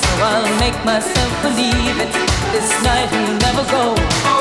so I'll make myself believe it. This night will never go.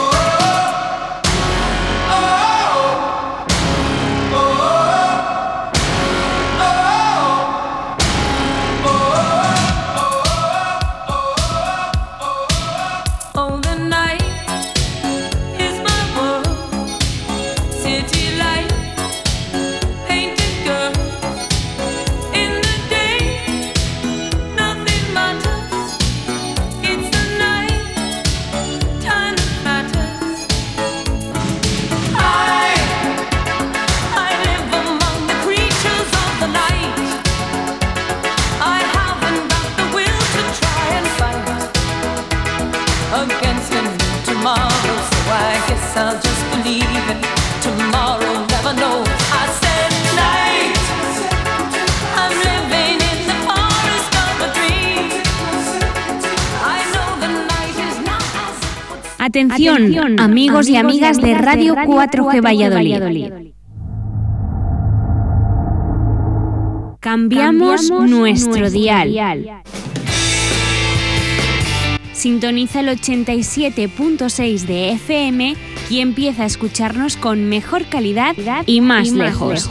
Atención, amigos, y amigas de Radio 4G Valladolid. Cambiamos, nuestro, dial. Sintoniza el 87.6 de FM y empieza a escucharnos con mejor calidad y más, lejos.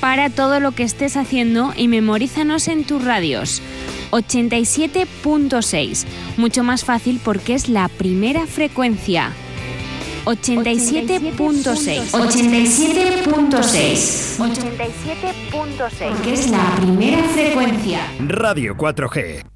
Para todo lo que estés haciendo y memorízanos en tus radios 87.6. Mucho más fácil porque es la primera frecuencia. 87.6. 87.6. 87.6. Porque es la primera frecuencia. Radio 4G.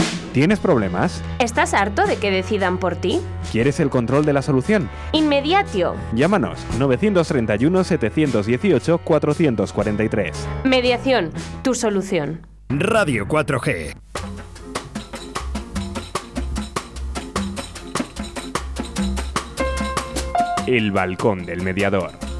¿Tienes problemas? ¿Estás harto de que decidan por ti? ¿Quieres el control de la solución? Inmediatio. Llámanos 931 718 443. Mediación, tu solución. Radio 4G. El balcón del mediador.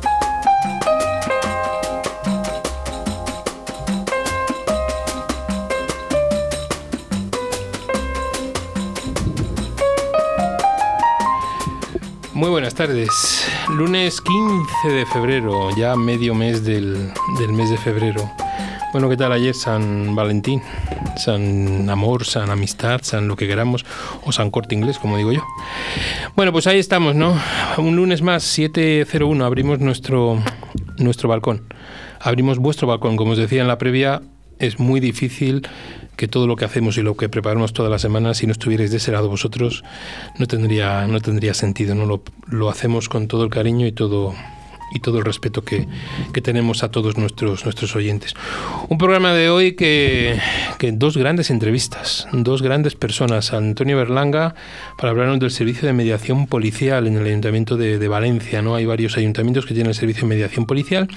Muy buenas tardes. Lunes 15 de febrero, ya medio mes del, mes de febrero. Bueno, ¿qué tal ayer San Valentín? San Amor, San Amistad, San lo que queramos, o San Corte Inglés, como digo yo. Bueno, pues ahí estamos, ¿no? Un lunes más, 701, abrimos nuestro, nuestro balcón. Abrimos vuestro balcón, como os decía en la previa, es muy difícil que todo lo que hacemos y lo que preparamos todas las semanas, si no estuvierais de ese lado vosotros, no tendría, no tendría sentido. ¿no? Lo, lo hacemos con todo el cariño y todo, y todo el respeto que, que, tenemos a todos nuestros, nuestros oyentes. Un programa de hoy que, que, dos grandes entrevistas, dos grandes personas. Antonio Berlanga para hablarnos del servicio de mediación policial en el Ayuntamiento de, de Valencia. ¿no? Hay varios ayuntamientos que tienen el servicio de mediación policial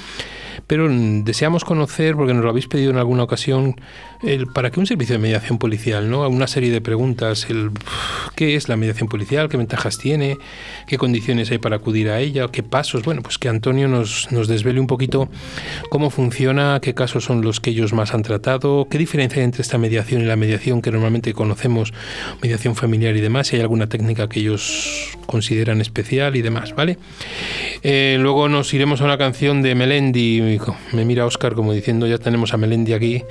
pero deseamos conocer, porque nos lo habéis pedido en alguna ocasión, el, ¿para qué un servicio de mediación policial? ¿no? Una serie de preguntas, el, ¿qué es la mediación policial? ¿Qué ventajas tiene? ¿Qué condiciones hay para acudir a ella? ¿Qué pasos? Bueno, pues que Antonio nos, nos desvele un poquito cómo funciona, qué casos son los que ellos más han tratado, qué diferencia hay entre esta mediación y la mediación que normalmente conocemos, mediación familiar y demás, si hay alguna técnica que ellos consideran especial y demás, ¿vale? Eh, luego nos iremos a una canción de Melendi, me mira Oscar como diciendo ya tenemos a Melendi aquí,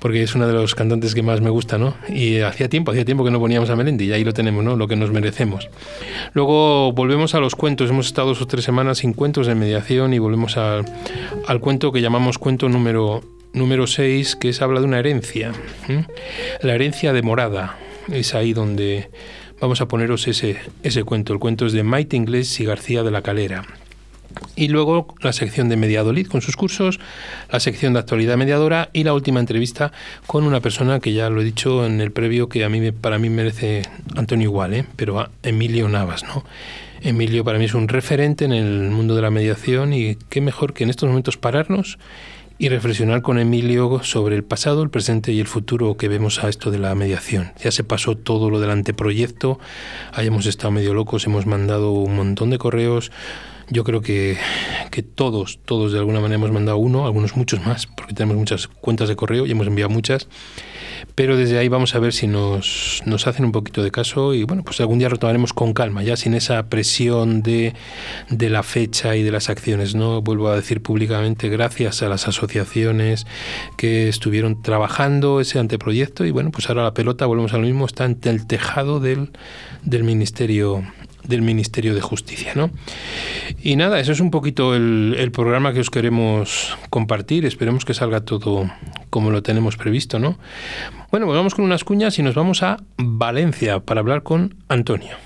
porque es uno de los cantantes que más me gusta, ¿no? Y hacía tiempo, hacía tiempo que no poníamos a Melendi, y ahí lo tenemos, ¿no? Lo que nos merecemos. Luego volvemos a los cuentos, hemos estado dos o tres semanas sin cuentos de mediación y volvemos al, al cuento que llamamos cuento número número 6, que es habla de una herencia. La herencia de morada. Es ahí donde vamos a poneros ese, ese cuento. El cuento es de Maite Inglés y García de la Calera. Y luego la sección de Mediadolid con sus cursos, la sección de actualidad mediadora y la última entrevista con una persona que ya lo he dicho en el previo que a mí para mí merece Antonio igual, ¿eh? pero a Emilio Navas, ¿no? Emilio para mí es un referente en el mundo de la mediación y qué mejor que en estos momentos pararnos y reflexionar con Emilio sobre el pasado, el presente y el futuro que vemos a esto de la mediación. Ya se pasó todo lo del anteproyecto, hayamos estado medio locos, hemos mandado un montón de correos, Yo creo que, que todos, todos de alguna manera hemos mandado uno, algunos muchos más, porque tenemos muchas cuentas de correo y hemos enviado muchas. Pero desde ahí vamos a ver si nos, nos hacen un poquito de caso y bueno, pues algún día retomaremos con calma, ya sin esa presión de, de la fecha y de las acciones. No vuelvo a decir públicamente gracias a las asociaciones que estuvieron trabajando ese anteproyecto y bueno, pues ahora la pelota, volvemos a lo mismo, está ante el tejado del, del Ministerio del Ministerio de Justicia. ¿no? Y nada, eso es un poquito el, programa que os queremos compartir. Esperemos que salga todo como lo tenemos previsto. ¿no? Bueno, pues vamos con unas cuñas y nos vamos a Valencia para hablar con Antonio.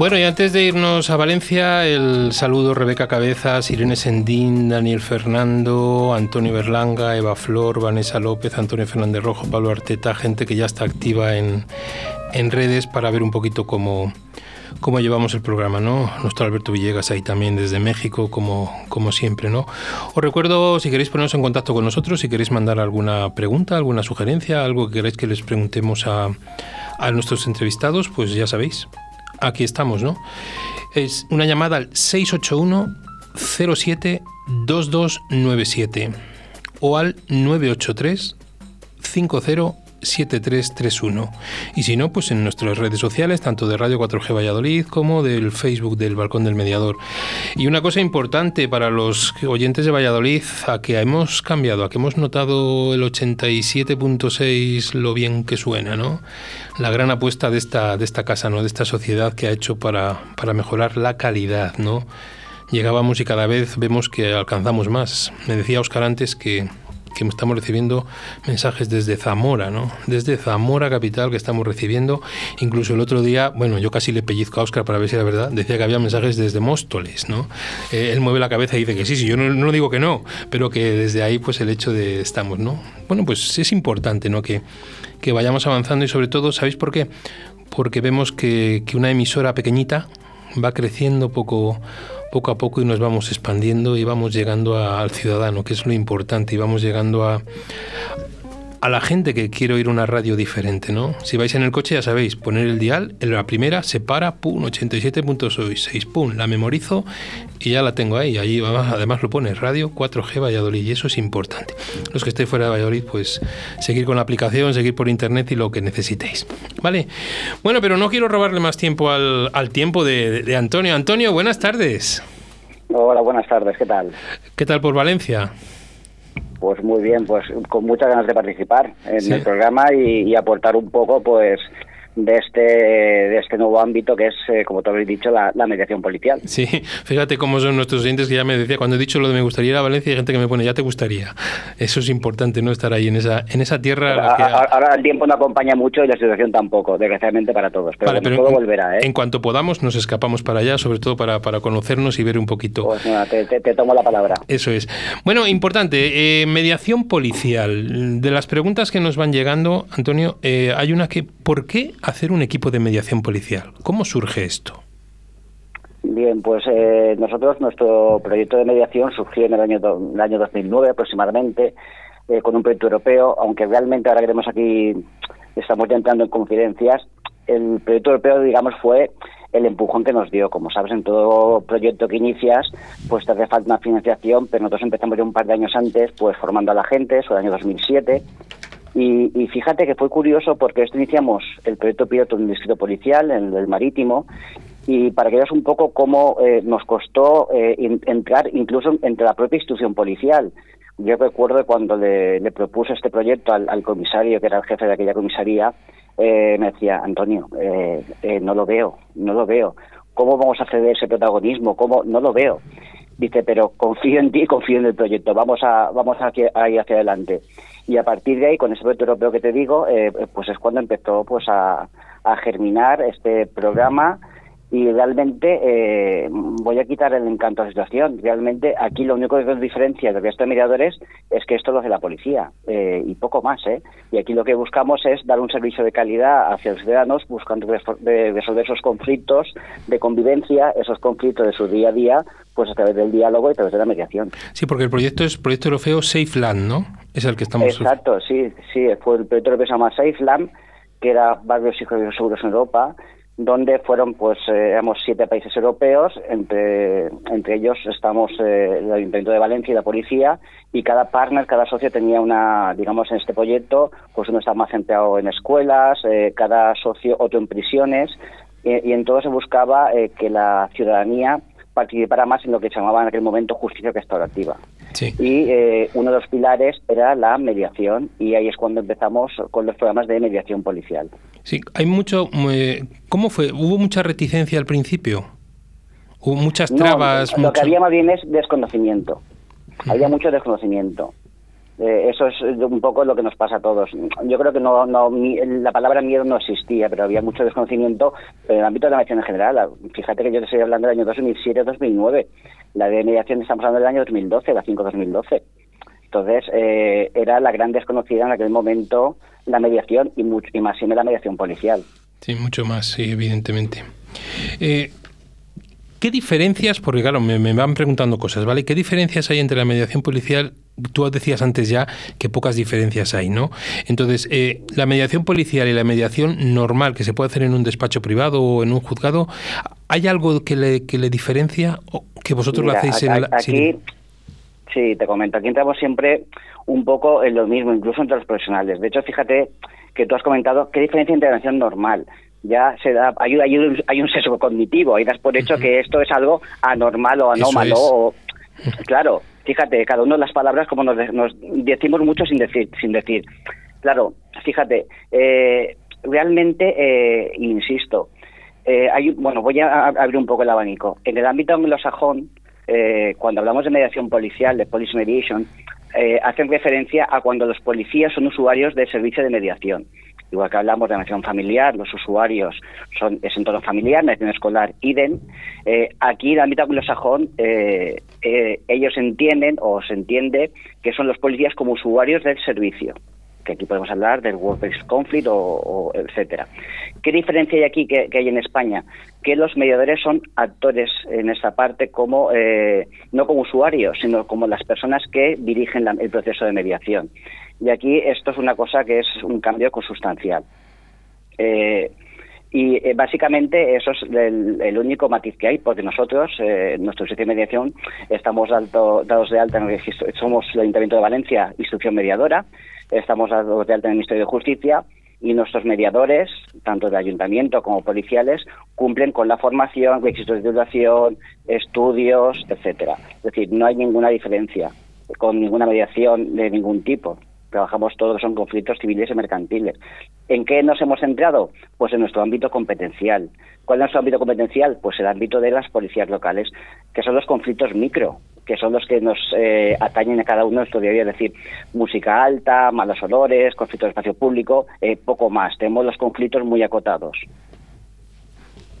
Bueno, y antes de irnos a Valencia, el saludo Rebeca Cabezas, Irene Sendín, Daniel Fernando, Antonio Berlanga, Eva Flor, Vanessa López, Antonio Fernández Rojo, Pablo Arteta, gente que ya está activa en, en redes para ver un poquito cómo, cómo llevamos el programa, ¿no? Nuestro Alberto Villegas ahí también desde México, como, como siempre, ¿no? Os recuerdo, si queréis poneros en contacto con nosotros, si queréis mandar alguna pregunta, alguna sugerencia, algo que queréis que les preguntemos a, a nuestros entrevistados, pues ya sabéis, aquí estamos, ¿no? Es una llamada al 681 07 2297 o al 983 50 7331. Y si no, pues en nuestras redes sociales, tanto de Radio 4G Valladolid como del Facebook del Balcón del Mediador. Y una cosa importante para los oyentes de Valladolid, a que hemos cambiado, a que hemos notado el 87.6 lo bien que suena, ¿no? La gran apuesta de esta, de esta casa, ¿no? De esta sociedad que ha hecho para, para mejorar la calidad, ¿no? Llegábamos y cada vez vemos que alcanzamos más. Me decía Oscar antes que que estamos recibiendo mensajes desde Zamora, ¿no? Desde Zamora capital que estamos recibiendo. Incluso el otro día, bueno, yo casi le pellizco a Oscar para ver si era verdad, decía que había mensajes desde Móstoles, ¿no? Eh, él mueve la cabeza y dice que sí, sí, yo no, no, digo que no, pero que desde ahí pues el hecho de estamos, ¿no? Bueno, pues es importante, ¿no? Que, que vayamos avanzando y sobre todo, ¿sabéis por qué? Porque vemos que, que una emisora pequeñita va creciendo poco poco a poco y nos vamos expandiendo y vamos llegando al ciudadano, que es lo importante, y vamos llegando a, a la gente que quiere oír una radio diferente, ¿no? Si vais en el coche ya sabéis, poner el dial, en la primera se para, pum, 87.6, pum, la memorizo y ya la tengo ahí. Allí además lo pone radio 4G Valladolid y eso es importante. Los que estéis fuera de Valladolid, pues seguir con la aplicación, seguir por internet y lo que necesitéis. ¿Vale? Bueno, pero no quiero robarle más tiempo al, al tiempo de, de Antonio. Antonio, buenas tardes. Hola, buenas tardes, ¿qué tal? ¿Qué tal por Valencia? Pues muy bien, pues con muchas ganas de participar en sí. el programa y, y, aportar un poco, pues, de este, de este nuevo ámbito que es, eh, como te habéis dicho, la, la, mediación policial. Sí, fíjate cómo son nuestros oyentes que ya me decía, cuando he dicho lo de me gustaría ir a Valencia, hay gente que me pone, ya te gustaría. Eso es importante, ¿no? Estar ahí en esa, en esa tierra. Que... Ahora el tiempo no acompaña mucho y la situación tampoco, desgraciadamente para todos. Pero, vale, pero todo en, volverá, ¿eh? En cuanto podamos, nos escapamos para allá, sobre todo para, para conocernos y ver un poquito. Pues nada, te, te, te tomo la palabra. Eso es. Bueno, importante, eh, mediación policial. De las preguntas que nos van llegando, Antonio, hay una que, ¿por qué hacer un equipo de mediación policial? ¿Cómo surge esto? Bien, pues eh, nosotros, nuestro proyecto de mediación surgió en el año, do, el año 2009 aproximadamente, eh, con un proyecto europeo, aunque realmente ahora queremos aquí, estamos ya entrando en confidencias, el proyecto europeo, digamos, fue el empujón que nos dio. Como sabes, en todo proyecto que inicias, pues te hace falta una financiación, pero nosotros empezamos ya un par de años antes, pues formando a la gente, eso el año 2007. Y, fíjate que fue curioso porque esto iniciamos el proyecto piloto en un distrito policial, en el marítimo, y para que veas un poco cómo eh, nos costó eh, entrar incluso entre la propia institución policial. Yo recuerdo cuando le, propuse este proyecto al, comisario, que era el jefe de aquella comisaría, eh, me decía, Antonio, no lo veo, no lo veo. ¿Cómo vamos a ceder ese protagonismo? ¿Cómo? No lo veo. Dice, pero confío en ti, confío en el proyecto, vamos a, vamos a, ir hacia adelante. Y a partir de ahí, con ese proyecto europeo que te digo, pues es cuando empezó pues a, a germinar este programa y realmente eh, voy a quitar el encanto a la situación. Realmente aquí lo único que nos diferencia del resto de mediadores es que esto lo hace la policía eh, y poco más. ¿eh? Y aquí lo que buscamos es dar un servicio de calidad hacia los ciudadanos buscando resolver esos conflictos de convivencia, esos conflictos de su día a día, pues a través del diálogo y a través de la mediación. Sí, porque el proyecto es proyecto europeo Safe Land, ¿no? Es el que estamos... Exacto, sí, sí, fue el proyecto europeo que se llama Safe Land, que era barrios y seguros en Europa, donde fueron, pues, eh, éramos siete países europeos, entre, entre ellos estamos eh, el Ayuntamiento de Valencia y la Policía, y cada partner, cada socio tenía una, digamos, en este proyecto, pues uno está más centrado en escuelas, eh, cada socio otro en prisiones, y en todo se buscaba que la ciudadanía participara más en lo que se llamaba en aquel momento justicia restaurativa. Y uno de los pilares era la mediación y ahí es cuando empezamos con los programas de mediación policial. Sí, hay mucho. Eh, ¿Cómo fue? ¿Hubo mucha reticencia al principio? ¿Hubo muchas trabas? lo que había más bien es desconocimiento. Había mucho desconocimiento. Eh, eso es un poco lo que nos pasa a todos. Yo creo que no, no la palabra miedo no existía, pero había mucho desconocimiento en el ámbito de la mediación en general. Fíjate que yo te estoy hablando del año 2007-2009. La de mediación estamos hablando del año 2012, la 5-2012. Entonces, eh, era la gran desconocida en aquel momento la mediación y, mucho, y más siempre la mediación policial. Sí, mucho más, sí, evidentemente. Eh, ¿Qué diferencias, porque claro, me, van preguntando cosas, ¿vale? ¿Qué diferencias hay entre la mediación policial? Tú decías antes ya que pocas diferencias hay, ¿no? Entonces, eh, la mediación policial y la mediación normal que se puede hacer en un despacho privado o en un juzgado, ¿hay algo que le, que le diferencia o que vosotros lo hacéis en la... Aquí, sí, te comento, aquí entramos siempre un poco en lo mismo, incluso entre los profesionales. De hecho, fíjate que tú has comentado qué diferencia entre integración normal. Ya se da, hay, hay, un, hay un sesgo cognitivo, ahí das por hecho que esto es algo anormal o anómalo. claro, fíjate, cada uno de las palabras como nos, decimos mucho sin decir. Sin decir. Claro, fíjate, eh, realmente, eh, insisto, eh, hay, bueno, voy a abrir un poco el abanico. En el ámbito anglosajón, eh, cuando hablamos de mediación policial, de police mediation, eh, hacen referencia a cuando los policías son usuarios del servicio de mediación. Igual que hablamos de mediación familiar, los usuarios son es entorno familiar, mediación escolar, idem. Eh, aquí en el ámbito anglosajón eh, eh, ellos entienden o se entiende que son los policías como usuarios del servicio aquí podemos hablar del workplace conflict o, etcétera. ¿Qué diferencia hay aquí que, hay en España? Que los mediadores son actores en esta parte como eh, no como usuarios, sino como las personas que dirigen el proceso de mediación. Y aquí esto es una cosa que es un cambio consustancial. Eh, y eh, básicamente eso es el, único matiz que hay, porque nosotros, eh, nuestro sitio de mediación, estamos dados de alta en el registro, somos el Ayuntamiento de Valencia, instrucción mediadora, estamos dados de alta en el Ministerio de Justicia y nuestros mediadores, tanto de ayuntamiento como policiales, cumplen con la formación, requisitos de titulación, estudios, etcétera. Es decir, no hay ninguna diferencia con ninguna mediación de ningún tipo trabajamos todos son conflictos civiles y mercantiles. ¿En qué nos hemos centrado? Pues en nuestro ámbito competencial. ¿Cuál es nuestro ámbito competencial? Pues el ámbito de las policías locales, que son los conflictos micro, que son los que nos eh, atañen a cada uno de nuestro día a día, es decir, música alta, malos olores, conflictos de espacio público, eh, poco más. Tenemos los conflictos muy acotados.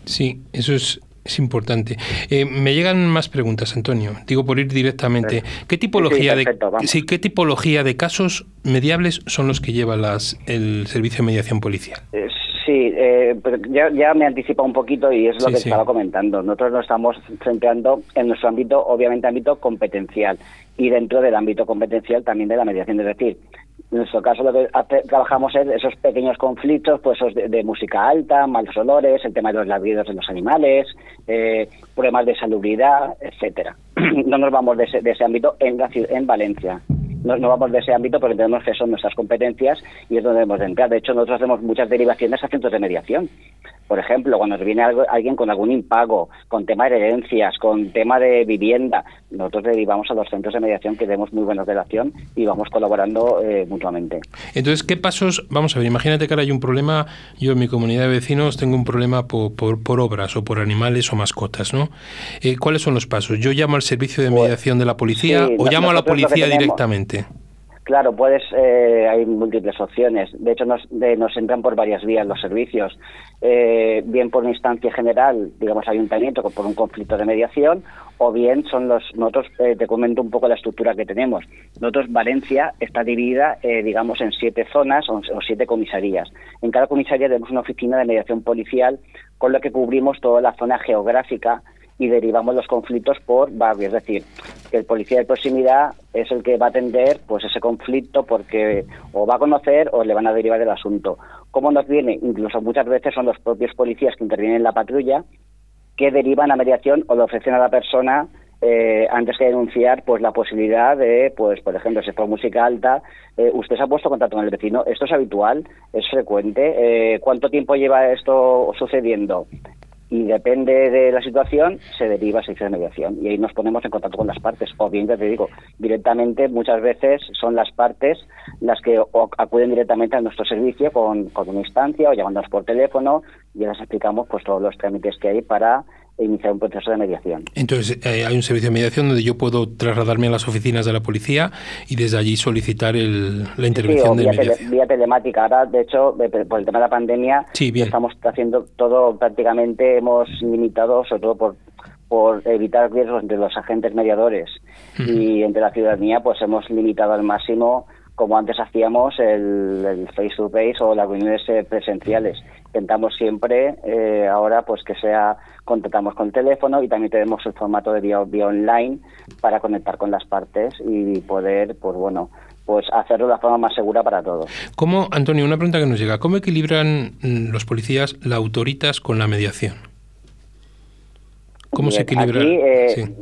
Sí, eso es es importante. Eh, me llegan más preguntas, Antonio. Digo por ir directamente. ¿Qué tipología de sí, qué tipología de casos mediables son los que lleva las, el servicio de mediación policial? Sí, eh, ya, ya, me anticipa un poquito y es lo que estaba comentando. Nosotros nos estamos centrando en nuestro ámbito, obviamente ámbito competencial y dentro del ámbito competencial también de la mediación. Es decir, En nuestro caso lo que trabajamos es esos pequeños conflictos, pues de, música alta, malos olores, el tema de los ladridos de los animales, eh, problemas de salubridad, etcétera. no nos vamos de ese, ámbito en, en Valencia. No, no, vamos de ese ámbito porque tenemos que son nuestras competencias y es donde debemos de entrar. De hecho, nosotros hacemos muchas derivaciones a centros de mediación. Por ejemplo, cuando nos viene alguien con algún impago, con tema de herencias, con tema de vivienda, nosotros derivamos a los centros de mediación que tenemos muy buena relación y vamos colaborando eh, mutuamente. Entonces, ¿qué pasos? Vamos a ver, imagínate que ahora hay un problema, yo en mi comunidad de vecinos tengo un problema por, por, obras o por animales o mascotas, ¿no? Eh, ¿Cuáles son los pasos? ¿Yo llamo al servicio de pues, mediación de la policía o llamo a la policía directamente? Claro, puedes, eh, hay múltiples opciones. De hecho, nos, nos entran por varias vías los servicios. Eh, bien por una instancia general, digamos, ayuntamiento, por un conflicto de mediación, o bien son los. Nosotros, eh, te comento un poco la estructura que tenemos. Nosotros, Valencia está dividida, digamos, en siete zonas o siete comisarías. En cada comisaría tenemos una oficina de mediación policial, con la que cubrimos toda la zona geográfica y derivamos los conflictos por barrio, es decir, que el policía de proximidad es el que va a atender pues ese conflicto porque o va a conocer o le van a derivar el asunto. ¿Cómo nos viene? Incluso muchas veces son los propios policías que intervienen en la patrulla que derivan a mediación o le ofrecen a la persona eh, antes que denunciar pues la posibilidad de pues por ejemplo si fue música alta eh, usted se ha puesto contacto con el vecino. Esto es habitual es frecuente eh, cuánto tiempo lleva esto sucediendo y depende de la situación se deriva a servicio de mediación. Y ahí nos ponemos en contacto con las partes. O bien ya te digo directamente muchas veces son las partes las que acuden directamente a nuestro servicio con, con una instancia o llamándonos por teléfono y les explicamos pues todos los trámites que hay para e iniciar un proceso de mediación. Entonces, eh, hay un servicio de mediación donde yo puedo trasladarme a las oficinas de la policía y desde allí solicitar el, la intervención sí, de vía, vía telemática. Ahora, de hecho, por el tema de la pandemia, estamos haciendo todo prácticamente, hemos limitado, sobre todo por por evitar riesgos entre los agentes mediadores y entre la ciudadanía, pues hemos limitado al máximo como antes hacíamos el, face to face o las reuniones eh, presenciales. Intentamos siempre eh, ahora pues que sea contactamos con el teléfono y también tenemos el formato de vía, vía online para conectar con las partes y poder pues bueno pues hacerlo de la forma más segura para todos. ¿Cómo, Antonio, una pregunta que nos llega, ¿cómo equilibran mm, los policías la autoritas con la mediación? ¿Cómo se equilibra? Eh,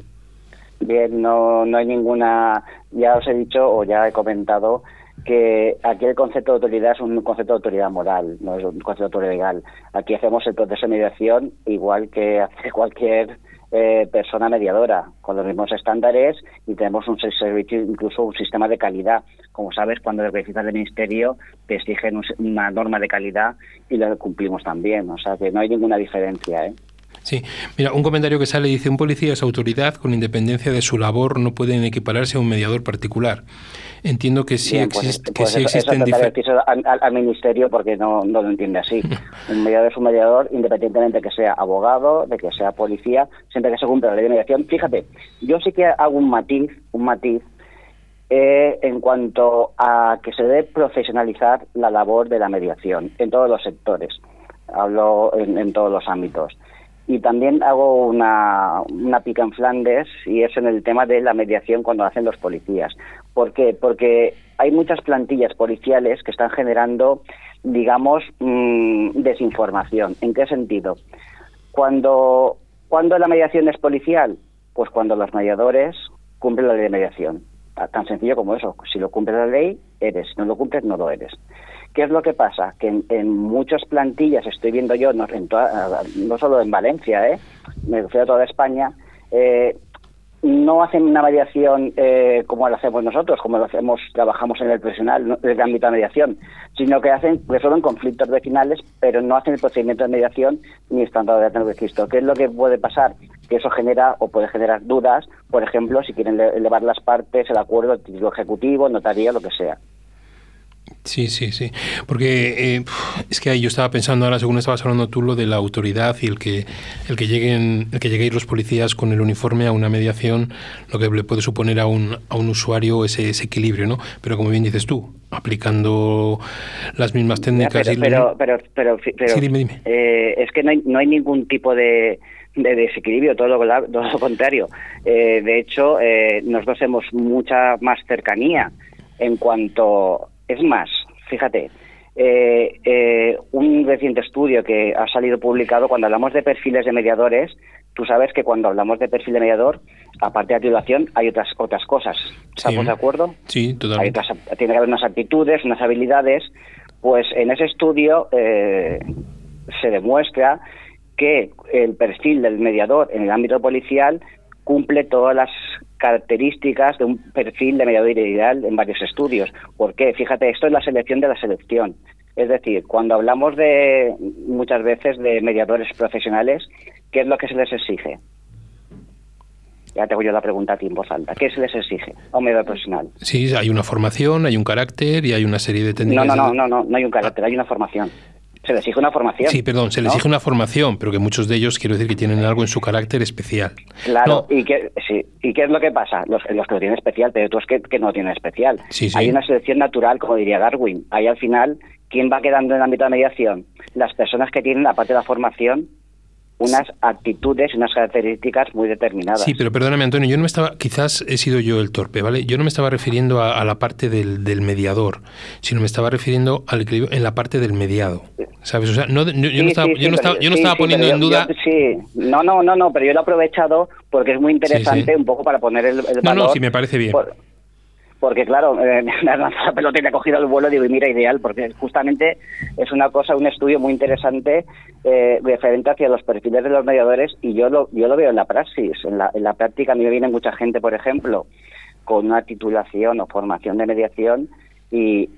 bien, no, no hay ninguna, ya os he dicho o ya he comentado que aquí el concepto de autoridad es un concepto de autoridad moral, no es un concepto de autoridad legal. Aquí hacemos el proceso de mediación igual que hace cualquier eh, persona mediadora, con los mismos estándares y tenemos un servicio, incluso un sistema de calidad. Como sabes, cuando verificas del ministerio te exigen una norma de calidad y lo cumplimos también. O sea que no hay ninguna diferencia. ¿eh? Sí, mira, un comentario que sale dice, un policía es autoridad con independencia de su labor, no pueden equipararse a un mediador particular. Entiendo que sí, pues, existe, que pues sí existen al, al, ministerio porque no, no lo entiende así. un mediador es un mediador independientemente de que sea abogado, de que sea policía, siempre que se cumpla la ley de mediación. Fíjate, yo sí que hago un matiz, un matiz eh, en cuanto a que se debe profesionalizar la labor de la mediación en todos los sectores. Hablo en todos los ámbitos. Y también hago una, pica en Flandes y es en el tema de la mediación cuando hacen los policías. ¿Por qué? Porque hay muchas plantillas policiales que están generando, digamos, mm, desinformación. ¿En qué sentido? Cuando, cuando la mediación es policial, pues cuando los mediadores cumplen la ley de mediación. Tan sencillo como eso. Si lo cumple la ley, eres. Si no lo cumples, no lo eres. ¿Qué es lo que pasa? Que en, muchas plantillas, estoy viendo yo, no, no solo en Valencia, ¿eh? me refiero a toda España, eh, no hacen una mediación eh, como la hacemos nosotros, como lo hacemos, trabajamos en el profesional, en el ámbito de mediación, sino que hacen, resuelven conflictos vecinales, pero no hacen el procedimiento de mediación ni estando de registro. ¿Qué es lo que puede pasar? Que eso genera o puede generar dudas, por ejemplo, si quieren elevar las partes, el acuerdo, el título ejecutivo, notaría, lo que sea. Sí, sí, sí. Porque eh, es que yo estaba pensando ahora, según estabas hablando tú, lo de la autoridad y el que el que lleguen, el que lleguen los policías con el uniforme a una mediación, lo que le puede suponer a un, a un usuario ese, ese equilibrio, ¿no? Pero como bien dices tú, aplicando las mismas técnicas. pero, pero, pero, pero, sí, dime, dime. Eh, es que no hay, no hay ningún tipo de, de desequilibrio, todo lo, todo lo contrario. Eh, de hecho, nosotros hemos mucha más cercanía en cuanto Es más, fíjate, eh, eh, un reciente estudio que ha salido publicado cuando hablamos de perfiles de mediadores, tú sabes que cuando hablamos de perfil de mediador, aparte de titulación, hay otras otras cosas. ¿Estamos de acuerdo? Sí, totalmente. tiene que haber unas actitudes, unas habilidades. Pues en ese estudio eh, se demuestra que el perfil del mediador en el ámbito policial cumple todas las características de un perfil de mediador ideal en varios estudios. ¿Por qué? Fíjate, esto es la selección de la selección. Es decir, cuando hablamos de muchas veces de mediadores profesionales, ¿qué es lo que se les exige? Ya tengo yo la pregunta a ti en voz alta. ¿Qué se les exige a un mediador profesional? Sí, hay una formación, hay un carácter y hay una serie de técnicas. No, no, no, no, no, hay un carácter, hay una formación. Se les exige una formación. Sí, perdón, se les exige una formación, pero que muchos de ellos quiero decir que tienen algo en su carácter especial. Claro, y, qué, sí, ¿y qué es lo que pasa? Los, los que lo tienen especial, pero otros que, que no lo tienen especial. Sí, sí. Hay una selección natural, como diría Darwin. Ahí al final, ¿quién va quedando en el ámbito de mediación? Las personas que tienen, aparte de la formación, unas actitudes unas características muy determinadas. Sí, pero perdóname, Antonio, yo no me estaba, quizás he sido yo el torpe, ¿vale? Yo no me estaba refiriendo a, la parte del, del, mediador, sino me estaba refiriendo al equilibrio en la parte del mediado. ¿Sabes? O sea, no, yo, yo, no estaba, yo, no estaba, yo no estaba poniendo en duda. sí, no, no, no, no, pero yo lo he aprovechado porque es muy interesante un poco para poner el, el valor. No, no, sí, me parece bien. Por, porque claro, eh, me ha lanzado la pelota y me ha cogido el vuelo y digo, mira, ideal, porque justamente es una cosa, un estudio muy interesante eh, referente hacia los perfiles de los mediadores y yo lo, yo lo veo en la praxis, en la, en la práctica a mí me viene mucha gente, por ejemplo, con una titulación o formación de mediación y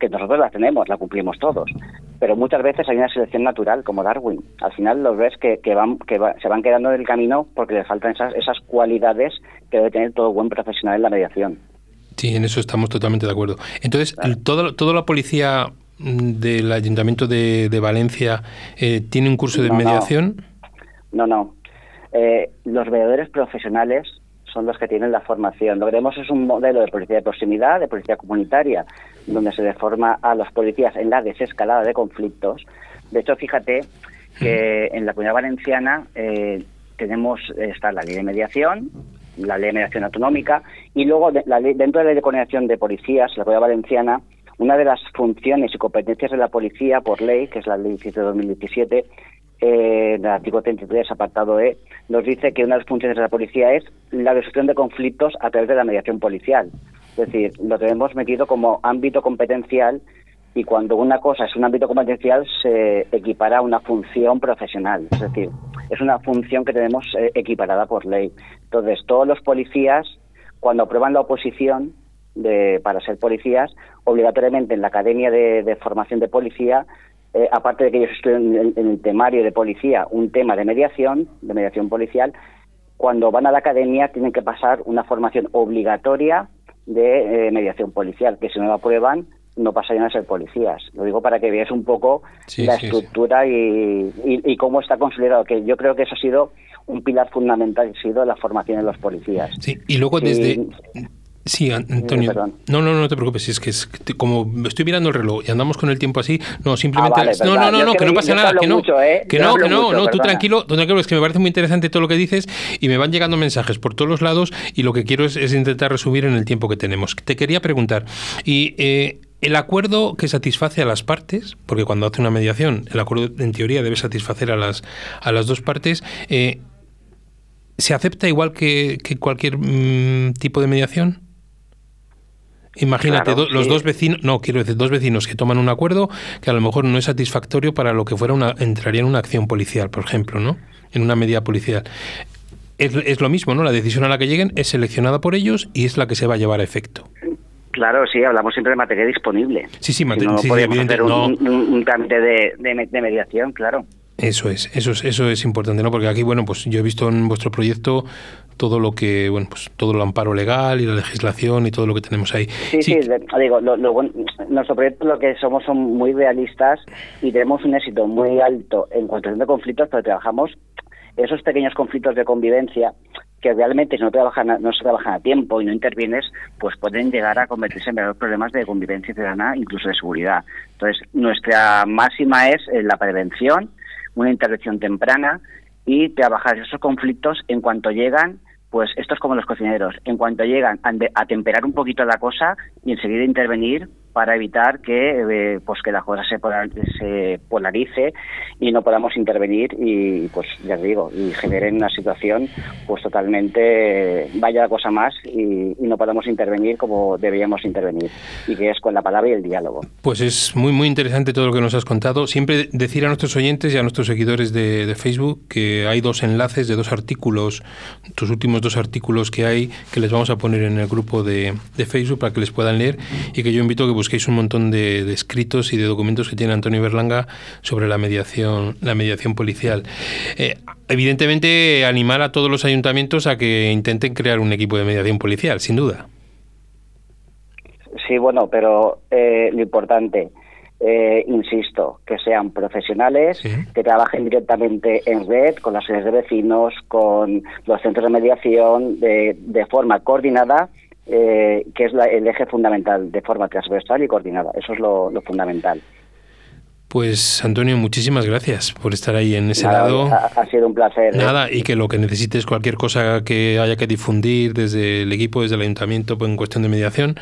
que nosotros la tenemos, la cumplimos todos, pero muchas veces hay una selección natural como Darwin. Al final los ves que, que, van, que se van quedando en el camino porque les faltan esas, esas cualidades que debe tener todo buen profesional en la mediación. Sí, en eso estamos totalmente de acuerdo. Entonces, ¿toda, la policía mm, del Ayuntamiento de, Valencia eh, tiene un curso de mediación? No, no. Eh, los mediadores profesionales son los que tienen la formación. Lo que tenemos es un modelo de policía de proximidad, de policía comunitaria, donde se le forma a los policías en la desescalada de conflictos. De hecho, fíjate que en la comunidad valenciana eh, tenemos está la ley de mediación, la ley de mediación autonómica, y luego la dentro de la ley de coordinación de policías, la Comunidad Valenciana, una de las funciones y competencias de la policía por ley, que es la ley 17 de 2017, eh, el artículo 33, apartado E, nos dice que una de las funciones de la policía es la resolución de conflictos a través de la mediación policial. Es decir, lo tenemos metido como ámbito competencial y cuando una cosa es un ámbito competencial se equipara a una función profesional. Es decir, es una función que tenemos eh, equiparada por ley. Entonces, todos los policías, cuando aprueban la oposición de, para ser policías, obligatoriamente en la Academia de, Formación de Policía, eh, aparte de que ellos estudien en, el temario de policía un tema de mediación, de mediación policial, cuando van a la academia tienen que pasar una formación obligatoria de eh, mediación policial, que si no la aprueban no pasarían a ser policías. Lo digo para que veáis un poco la estructura Y, y, cómo está consolidado, que yo creo que eso ha sido un pilar fundamental, ha sido la formación de los policías. Sí, y luego desde... Sí, Antonio. No, no, no te preocupes. Es que es como estoy mirando el reloj y andamos con el tiempo así. No, simplemente. Ah, no, no, no, no, que, no pasa nada. Que no, ¿eh? que no, que no, no. Tú tranquilo, tú tranquilo. Es que me parece muy interesante todo lo que dices y me van llegando mensajes por todos los lados y lo que quiero es, intentar resumir en el tiempo que tenemos. Te quería preguntar y eh, el acuerdo que satisface a las partes, porque cuando hace una mediación, el acuerdo en teoría debe satisfacer a las, a las dos partes, eh, ¿se acepta igual que, cualquier mm, tipo de mediación? Imagínate, los dos vecinos, no, quiero decir, dos vecinos que toman un acuerdo que a lo mejor no es satisfactorio para lo que fuera una, entraría en una acción policial, por ejemplo, ¿no? En una medida policial. Es, es, lo mismo, ¿no? La decisión a la que lleguen es seleccionada por ellos y es la que se va a llevar a efecto. Claro, sí, hablamos siempre de materia disponible. Sí, sí, materia no sí, podemos hacer un, un, trámite de, de, mediación, claro. Eso es, eso es, eso es importante, ¿no? Porque aquí, bueno, pues yo he visto en vuestro proyecto todo lo que, bueno, pues todo el amparo legal y la legislación y todo lo que tenemos ahí. Sí, sí, digo, lo, nuestro proyecto lo que somos son muy realistas y tenemos un éxito muy alto en cuanto de conflictos, pero trabajamos esos pequeños conflictos de convivencia que realmente si no, trabajan, no se trabajan a tiempo y no intervienes, pues pueden llegar a convertirse en verdaderos problemas de convivencia ciudadana, incluso de seguridad. Entonces, nuestra máxima es eh, la prevención, una intervención temprana y trabajar esos conflictos en cuanto llegan, pues esto es como los cocineros, en cuanto llegan a, temperar un poquito la cosa y enseguida intervenir para evitar que eh, pues que la cosa se, se polarice y no podamos intervenir y pues ya digo y generen una situación pues totalmente vaya la cosa más y, no podamos intervenir como deberíamos intervenir. Y que es con la palabra y el diálogo. Pues es muy muy interesante todo lo que nos has contado. Siempre decir a nuestros oyentes y a nuestros seguidores de, Facebook que hay dos enlaces de dos artículos tus últimos dos artículos que hay que les vamos a poner en el grupo de, de Facebook para que les puedan leer y que yo invito a que busquéis un montón de, escritos y de documentos que tiene Antonio Berlanga sobre la mediación, la mediación policial. Eh, evidentemente, animar a todos los ayuntamientos a que intenten crear un equipo de mediación policial, sin duda. Sí, bueno, pero eh, lo importante, eh, insisto, que sean profesionales, que trabajen directamente en red con las redes de vecinos, con los centros de mediación, de, de forma coordinada eh, que es el eje fundamental de forma transversal y coordinada. Eso es lo, fundamental. Pues Antonio, muchísimas gracias por estar ahí en ese lado. Ha, sido un placer. ¿eh? Nada, y que lo que necesites, cualquier cosa que haya que difundir desde el equipo, desde el ayuntamiento, pues en cuestión de mediación,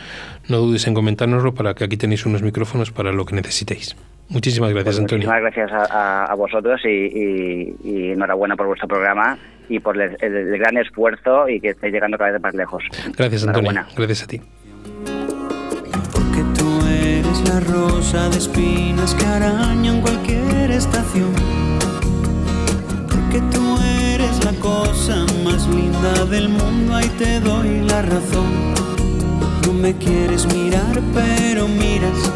no dudes en comentárnoslo para que aquí tenéis unos micrófonos para lo que necesitéis. Muchísimas gracias, pues Antonio. Muchísimas gracias a, vosotros y, enhorabuena por vuestro programa y por el, gran esfuerzo y que estéis llegando cada vez más lejos. Gracias, Antonio. Gracias a ti. Porque tú eres la rosa de espinas que arañan cualquier estación. Porque tú eres la cosa más linda del mundo, ahí te doy la razón. No me quieres mirar, pero miras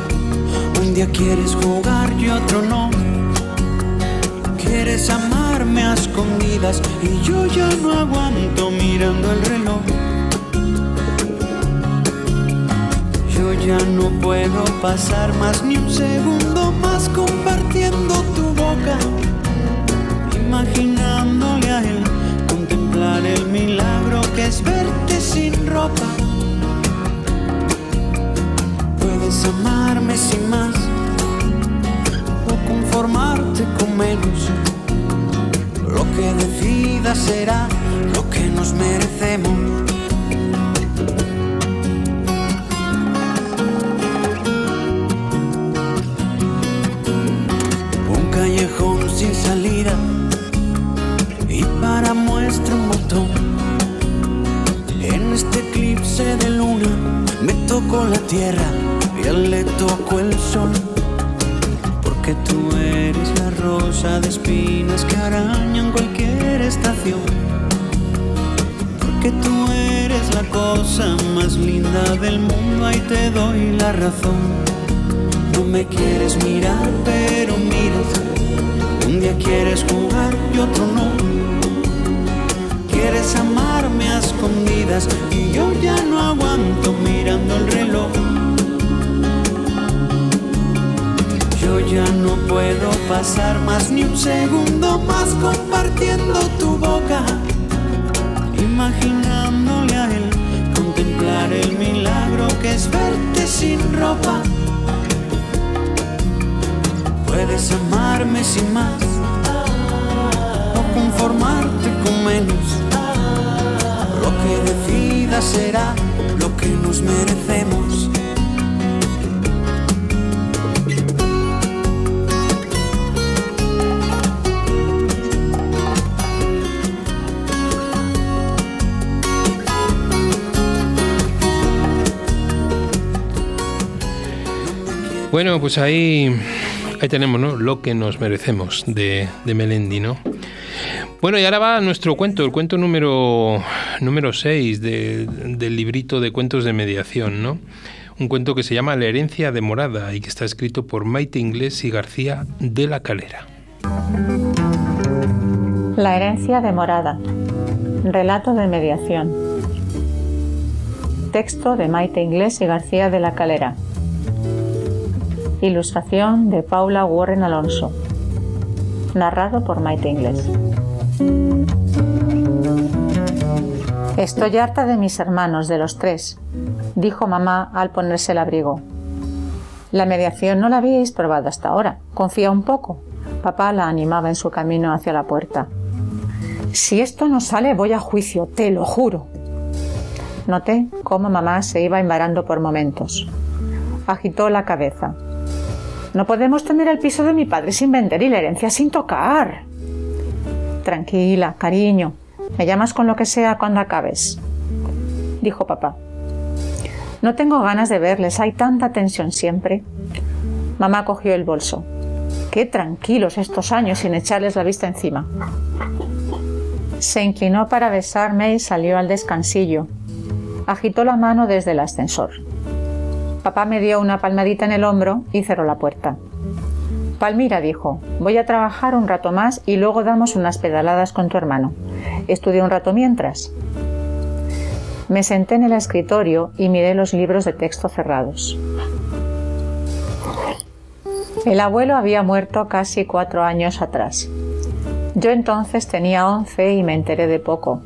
quieres jugar y otro no. Quieres amarme a escondidas y yo ya no aguanto mirando el reloj. Yo ya no puedo pasar más ni un segundo más compartiendo tu boca, imaginándole a él contemplar el milagro que es verte sin ropa Puedes amarme sin más conformarte con menos. Lo que decidas será lo que nos merecemos. Un callejón sin salida y para muestra un botón. En este eclipse de luna me tocó la tierra le tocó el sol, porque tú eres la rosa de espinas que arañan cualquier estación, porque tú eres la cosa más linda del mundo, ahí te doy la razón. No me quieres mirar, pero miras, un día quieres jugar y otro no. Quieres amarme a escondidas y yo ya no aguanto mirando el reloj Yo ya no puedo pasar más ni un segundo más compartiendo tu boca, imaginándole a él contemplar el milagro que es verte sin ropa. Puedes amarme sin más o conformarte con menos. Lo que decidas será lo que nos merecemos. Bueno, pues ahí, ahí tenemos ¿no? lo que nos merecemos de, de Melendi, ¿no? Bueno, y ahora va nuestro cuento, el cuento número, número 6 del librito de cuentos de mediación, ¿no? Un cuento que se llama La herencia de morada y que está escrito por Maite Inglés y García de la Calera. La herencia de morada. Relato de mediación. Texto de Maite Inglés y García de la Calera. Ilustración de Paula Warren Alonso. Narrado por Maite Inglés. Estoy harta de mis hermanos, de los tres, dijo mamá al ponerse el abrigo. La mediación no la habíais probado hasta ahora. Confía un poco. Papá la animaba en su camino hacia la puerta. Si esto no sale, voy a juicio, te lo juro. Noté cómo mamá se iba embarando por momentos. Agitó la cabeza. No podemos tener el piso de mi padre sin vender y la herencia sin tocar. Tranquila, cariño. Me llamas con lo que sea cuando acabes, dijo papá. No tengo ganas de verles, hay tanta tensión siempre. Mamá cogió el bolso. Qué tranquilos estos años sin echarles la vista encima. Se inclinó para besarme y salió al descansillo. Agitó la mano desde el ascensor. Papá me dio una palmadita en el hombro y cerró la puerta. Palmira dijo, voy a trabajar un rato más y luego damos unas pedaladas con tu hermano. Estudia un rato mientras. Me senté en el escritorio y miré los libros de texto cerrados. El abuelo había muerto casi cuatro años atrás. Yo entonces tenía once y me enteré de poco.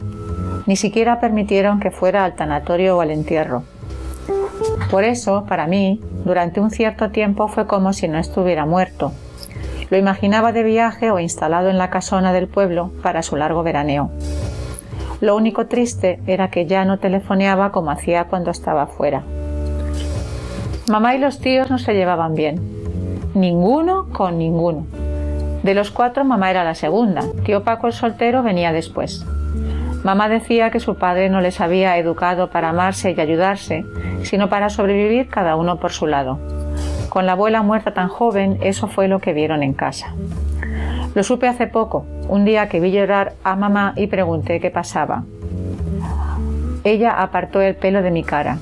Ni siquiera permitieron que fuera al tanatorio o al entierro. Por eso, para mí, durante un cierto tiempo fue como si no estuviera muerto. Lo imaginaba de viaje o instalado en la casona del pueblo para su largo veraneo. Lo único triste era que ya no telefoneaba como hacía cuando estaba fuera. Mamá y los tíos no se llevaban bien ninguno con ninguno. De los cuatro, mamá era la segunda. Tío Paco el soltero venía después. Mamá decía que su padre no les había educado para amarse y ayudarse, sino para sobrevivir cada uno por su lado. Con la abuela muerta tan joven, eso fue lo que vieron en casa. Lo supe hace poco, un día que vi llorar a mamá y pregunté qué pasaba. Ella apartó el pelo de mi cara.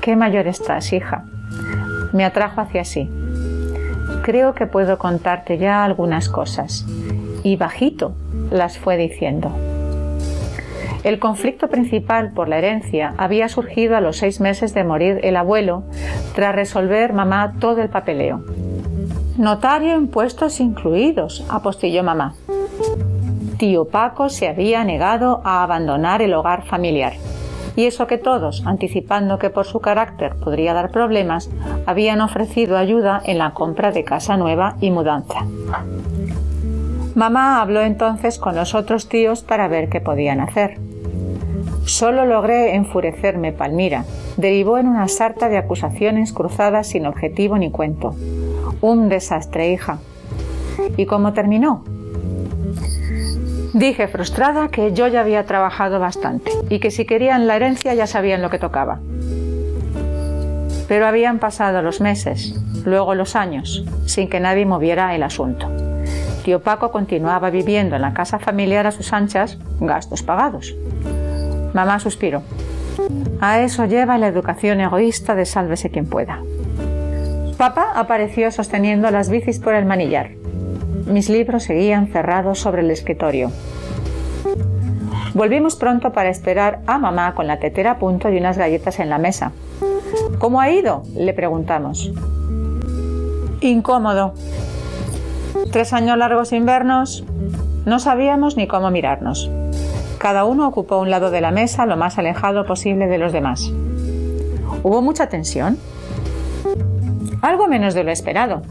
¿Qué mayor estás, hija? Me atrajo hacia sí creo que puedo contarte ya algunas cosas. Y bajito las fue diciendo. El conflicto principal por la herencia había surgido a los seis meses de morir el abuelo, tras resolver mamá todo el papeleo. Notario impuestos incluidos, apostilló mamá. Tío Paco se había negado a abandonar el hogar familiar y eso que todos, anticipando que por su carácter podría dar problemas, habían ofrecido ayuda en la compra de casa nueva y mudanza. Mamá habló entonces con los otros tíos para ver qué podían hacer. Solo logré enfurecerme, Palmira. Derivó en una sarta de acusaciones cruzadas sin objetivo ni cuento. Un desastre, hija. ¿Y cómo terminó? Dije frustrada que yo ya había trabajado bastante y que si querían la herencia ya sabían lo que tocaba. Pero habían pasado los meses, luego los años, sin que nadie moviera el asunto. Tío Paco continuaba viviendo en la casa familiar a sus anchas, gastos pagados. Mamá suspiró. A eso lleva la educación egoísta de sálvese quien pueda. Papá apareció sosteniendo las bicis por el manillar. Mis libros seguían cerrados sobre el escritorio. Volvimos pronto para esperar a mamá con la tetera a punto y unas galletas en la mesa. ¿Cómo ha ido? le preguntamos. Incómodo. Tres años largos invernos. No sabíamos ni cómo mirarnos. Cada uno ocupó un lado de la mesa lo más alejado posible de los demás. ¿Hubo mucha tensión? Algo menos de lo esperado.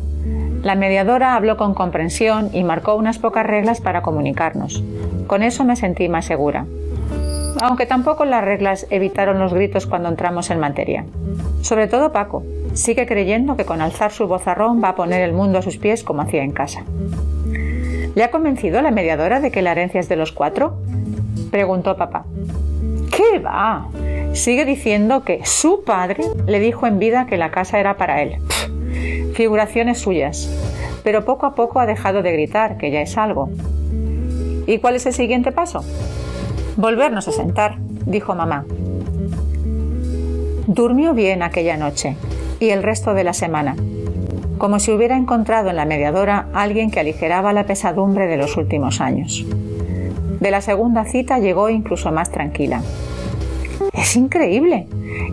La mediadora habló con comprensión y marcó unas pocas reglas para comunicarnos. Con eso me sentí más segura. Aunque tampoco las reglas evitaron los gritos cuando entramos en materia. Sobre todo Paco. Sigue creyendo que con alzar su vozarrón va a poner el mundo a sus pies como hacía en casa. ¿Le ha convencido la mediadora de que la herencia es de los cuatro? Preguntó papá. ¿Qué va? Sigue diciendo que su padre le dijo en vida que la casa era para él figuraciones suyas, pero poco a poco ha dejado de gritar, que ya es algo. ¿Y cuál es el siguiente paso? Volvernos a sentar, dijo mamá. Durmió bien aquella noche y el resto de la semana, como si hubiera encontrado en la mediadora alguien que aligeraba la pesadumbre de los últimos años. De la segunda cita llegó incluso más tranquila. Es increíble.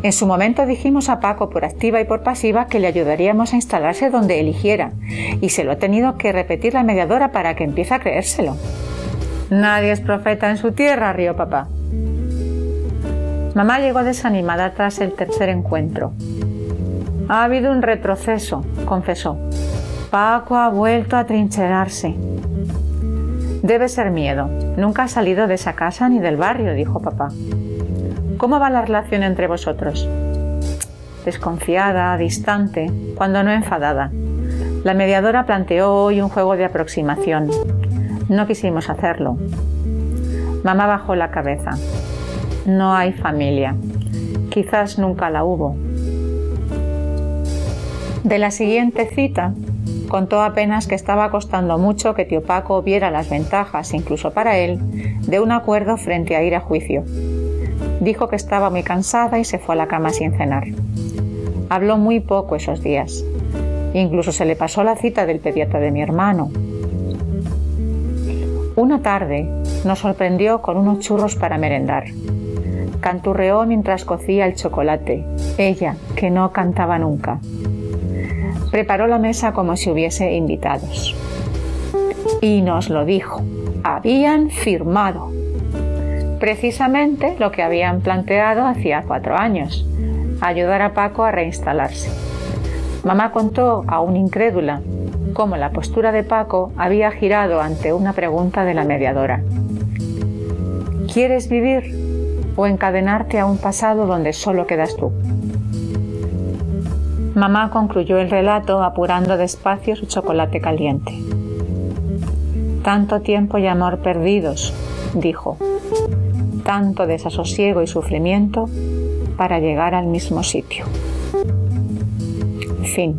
En su momento dijimos a Paco por activa y por pasiva que le ayudaríamos a instalarse donde eligiera, y se lo ha tenido que repetir la mediadora para que empiece a creérselo. Nadie es profeta en su tierra, rió papá. Mamá llegó desanimada tras el tercer encuentro. Ha habido un retroceso, confesó. Paco ha vuelto a trincherarse. Debe ser miedo. Nunca ha salido de esa casa ni del barrio, dijo papá. ¿Cómo va la relación entre vosotros? desconfiada, distante, cuando no enfadada. La mediadora planteó hoy un juego de aproximación. No quisimos hacerlo. Mamá bajó la cabeza. No hay familia. Quizás nunca la hubo. De la siguiente cita, contó apenas que estaba costando mucho que tío Paco viera las ventajas, incluso para él, de un acuerdo frente a ir a juicio. Dijo que estaba muy cansada y se fue a la cama sin cenar. Habló muy poco esos días. Incluso se le pasó la cita del pediatra de mi hermano. Una tarde nos sorprendió con unos churros para merendar. Canturreó mientras cocía el chocolate, ella, que no cantaba nunca. Preparó la mesa como si hubiese invitados. Y nos lo dijo. Habían firmado. Precisamente lo que habían planteado hacía cuatro años ayudar a Paco a reinstalarse. Mamá contó, aún incrédula, cómo la postura de Paco había girado ante una pregunta de la mediadora. ¿Quieres vivir o encadenarte a un pasado donde solo quedas tú? Mamá concluyó el relato apurando despacio su chocolate caliente. Tanto tiempo y amor perdidos, dijo. Tanto desasosiego y sufrimiento para llegar al mismo sitio. Fin.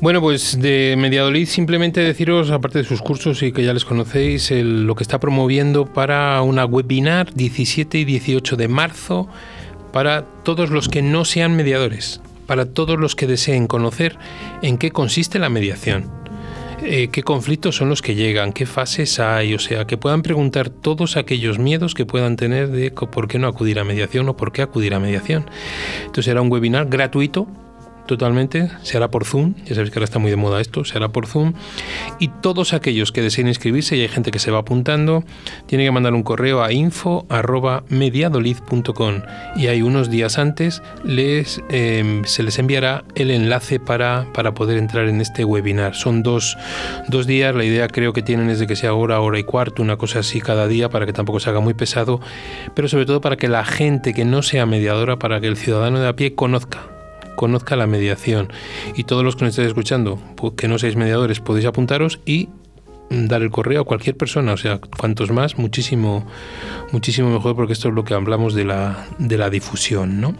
Bueno, pues de Mediadolid simplemente deciros, aparte de sus cursos y que ya les conocéis, lo que está promoviendo para una webinar 17 y 18 de marzo para todos los que no sean mediadores, para todos los que deseen conocer en qué consiste la mediación. Eh, qué conflictos son los que llegan, qué fases hay, o sea, que puedan preguntar todos aquellos miedos que puedan tener de por qué no acudir a mediación o por qué acudir a mediación. Entonces será un webinar gratuito totalmente, se hará por Zoom, ya sabéis que ahora está muy de moda esto, se hará por Zoom, y todos aquellos que deseen inscribirse, y hay gente que se va apuntando, tienen que mandar un correo a info.mediadolid.com y hay unos días antes les, em, se les enviará el enlace para, para poder entrar en este webinar. Son dos, dos días, la idea creo que tienen es de que sea hora, hora y cuarto, una cosa así cada día, para que tampoco se haga muy pesado, pero sobre todo para que la gente que no sea mediadora, para que el ciudadano de a pie conozca conozca la mediación. Y todos los que nos estéis escuchando, que no seáis mediadores, podéis apuntaros y dar el correo a cualquier persona, o sea, cuantos más, muchísimo, muchísimo mejor, porque esto es lo que hablamos de la, de la difusión, ¿no?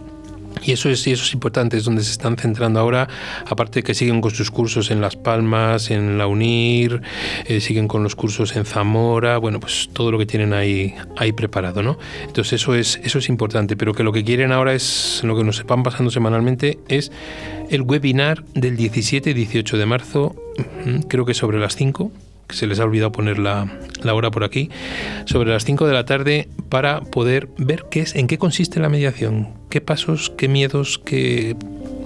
Y eso es, eso es importante, es donde se están centrando ahora, aparte que siguen con sus cursos en Las Palmas, en la UNIR, eh, siguen con los cursos en Zamora, bueno, pues todo lo que tienen ahí, ahí preparado, ¿no? Entonces eso es, eso es importante, pero que lo que quieren ahora es, lo que nos van pasando semanalmente, es el webinar del 17 y 18 de marzo, creo que sobre las 5, se les ha olvidado poner la, la, hora por aquí, sobre las 5 de la tarde para poder ver qué es, en qué consiste la mediación, qué pasos, qué miedos, qué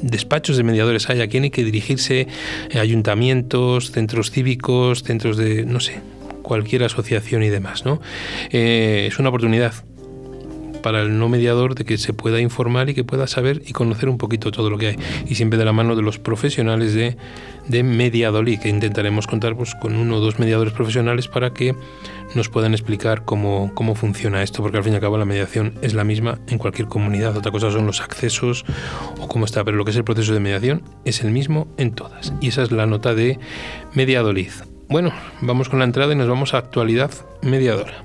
despachos de mediadores hay, a quién hay que dirigirse, eh, ayuntamientos, centros cívicos, centros de, no sé, cualquier asociación y demás. ¿no? Eh, es una oportunidad para el no mediador de que se pueda informar y que pueda saber y conocer un poquito todo lo que hay. Y siempre de la mano de los profesionales de, de Mediadolí, que intentaremos contar pues, con uno o dos mediadores profesionales para que nos puedan explicar cómo, cómo funciona esto, porque al fin y al cabo la mediación es la misma en cualquier comunidad. Otra cosa son los accesos o cómo está, pero lo que es el proceso de mediación es el mismo en todas. Y esa es la nota de Mediadolid. Bueno, vamos con la entrada y nos vamos a actualidad mediadora.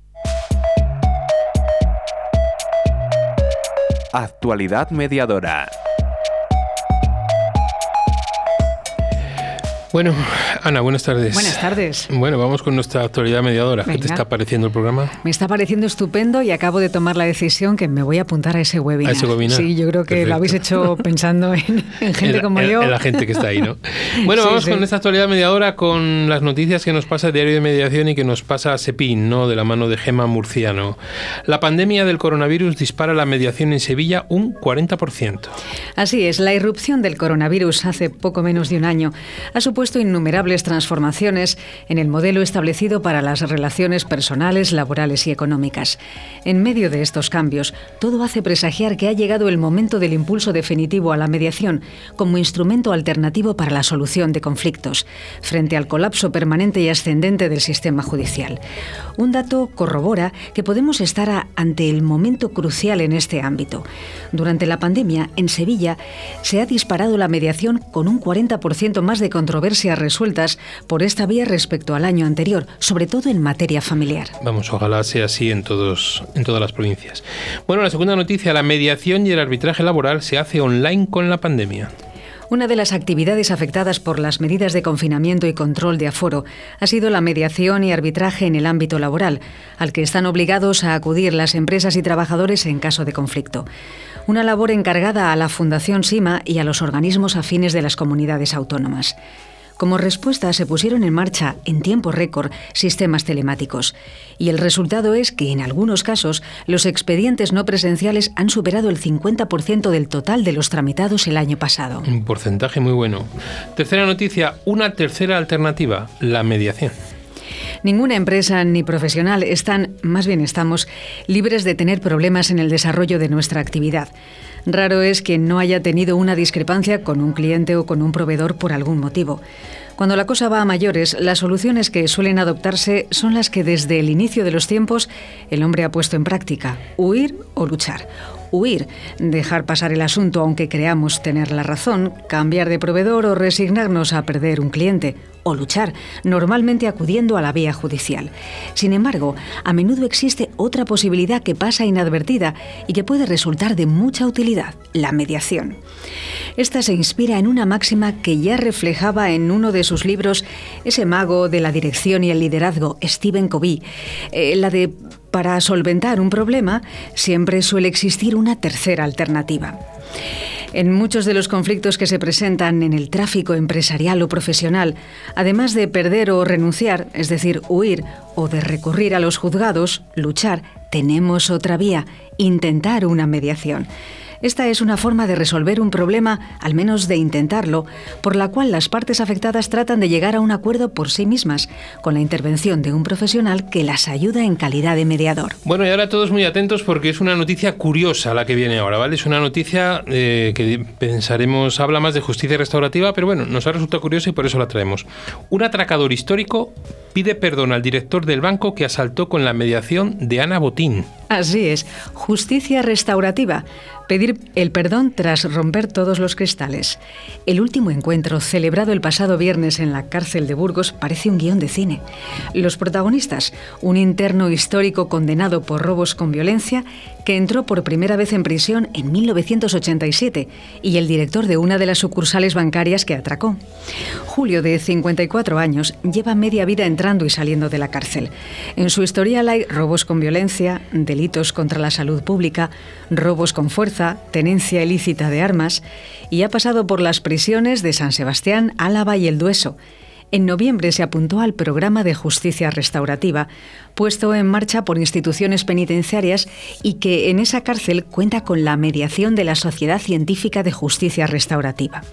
Actualidad mediadora. Bueno, Ana, buenas tardes. Buenas tardes. Bueno, vamos con nuestra actualidad mediadora. ¿Qué te Venga. está pareciendo el programa? Me está pareciendo estupendo y acabo de tomar la decisión que me voy a apuntar a ese webinar. ¿A ese webinar? Sí, yo creo que Perfecto. lo habéis hecho pensando en, en gente En- como en- yo. en la gente que está ahí, ¿no? Bueno, Sí, vamos sí. con esta actualidad mediadora con las noticias que nos pasa el Diario de Mediación y que nos pasa Sepin, ¿no? De la mano de Gema Murciano. La pandemia del coronavirus dispara la mediación en Sevilla un 40%. Así es, la irrupción del coronavirus hace poco menos de un año ha supuesto innumerables transformaciones en el modelo establecido para las relaciones personales, laborales y económicas. En medio de estos cambios, todo hace presagiar que ha llegado el momento del impulso definitivo a la mediación como instrumento alternativo para la solución de conflictos, frente al colapso permanente y ascendente del sistema judicial. Un dato corrobora que podemos estar a- ante el momento crucial en este ámbito. Durante la pandemia, en Sevilla, se ha disparado la mediación con un 40% más de controversias resueltas por esta vía respecto al año anterior, sobre todo en materia familiar. Vamos, ojalá sea así en, todos, en todas las provincias. Bueno, la segunda noticia, la mediación y el arbitraje laboral se hace online con la pandemia. Una de las actividades afectadas por las medidas de confinamiento y control de aforo ha sido la mediación y arbitraje en el ámbito laboral, al que están obligados a acudir las empresas y trabajadores en caso de conflicto. Una labor encargada a la Fundación SIMA y a los organismos afines de las comunidades autónomas. Como respuesta se pusieron en marcha en tiempo récord sistemas telemáticos y el resultado es que en algunos casos los expedientes no presenciales han superado el 50% del total de los tramitados el año pasado. Un porcentaje muy bueno. Tercera noticia, una tercera alternativa, la mediación. Ninguna empresa ni profesional están, más bien estamos, libres de tener problemas en el desarrollo de nuestra actividad. Raro es quien no haya tenido una discrepancia con un cliente o con un proveedor por algún motivo. Cuando la cosa va a mayores, las soluciones que suelen adoptarse son las que desde el inicio de los tiempos el hombre ha puesto en práctica, huir o luchar. Huir, dejar pasar el asunto aunque creamos tener la razón, cambiar de proveedor o resignarnos a perder un cliente, o luchar, normalmente acudiendo a la vía judicial. Sin embargo, a menudo existe otra posibilidad que pasa inadvertida y que puede resultar de mucha utilidad, la mediación. Esta se inspira en una máxima que ya reflejaba en uno de sus libros ese mago de la dirección y el liderazgo, Stephen Covey, eh, la de para solventar un problema siempre suele existir una tercera alternativa. En muchos de los conflictos que se presentan en el tráfico empresarial o profesional, además de perder o renunciar, es decir, huir, o de recurrir a los juzgados, luchar, tenemos otra vía, intentar una mediación. Esta es una forma de resolver un problema, al menos de intentarlo, por la cual las partes afectadas tratan de llegar a un acuerdo por sí mismas, con la intervención de un profesional que las ayuda en calidad de mediador. Bueno, y ahora todos muy atentos porque es una noticia curiosa la que viene ahora, ¿vale? Es una noticia eh, que pensaremos, habla más de justicia restaurativa, pero bueno, nos ha resultado curiosa y por eso la traemos. Un atracador histórico pide perdón al director del banco que asaltó con la mediación de Ana Botín. Así es, justicia restaurativa. Pedir el perdón tras romper todos los cristales. El último encuentro, celebrado el pasado viernes en la cárcel de Burgos, parece un guion de cine. Los protagonistas, un interno histórico condenado por robos con violencia, que entró por primera vez en prisión en 1987, y el director de una de las sucursales bancarias que atracó. Julio, de 54 años, lleva media vida entrando y saliendo de la cárcel. En su historial hay robos con violencia, delitos contra la salud pública, robos con fuerza, tenencia ilícita de armas y ha pasado por las prisiones de San Sebastián, Álava y El Dueso en noviembre se apuntó al programa de justicia restaurativa, puesto en marcha por instituciones penitenciarias y que en esa cárcel cuenta con la mediación de la Sociedad Científica de Justicia Restaurativa.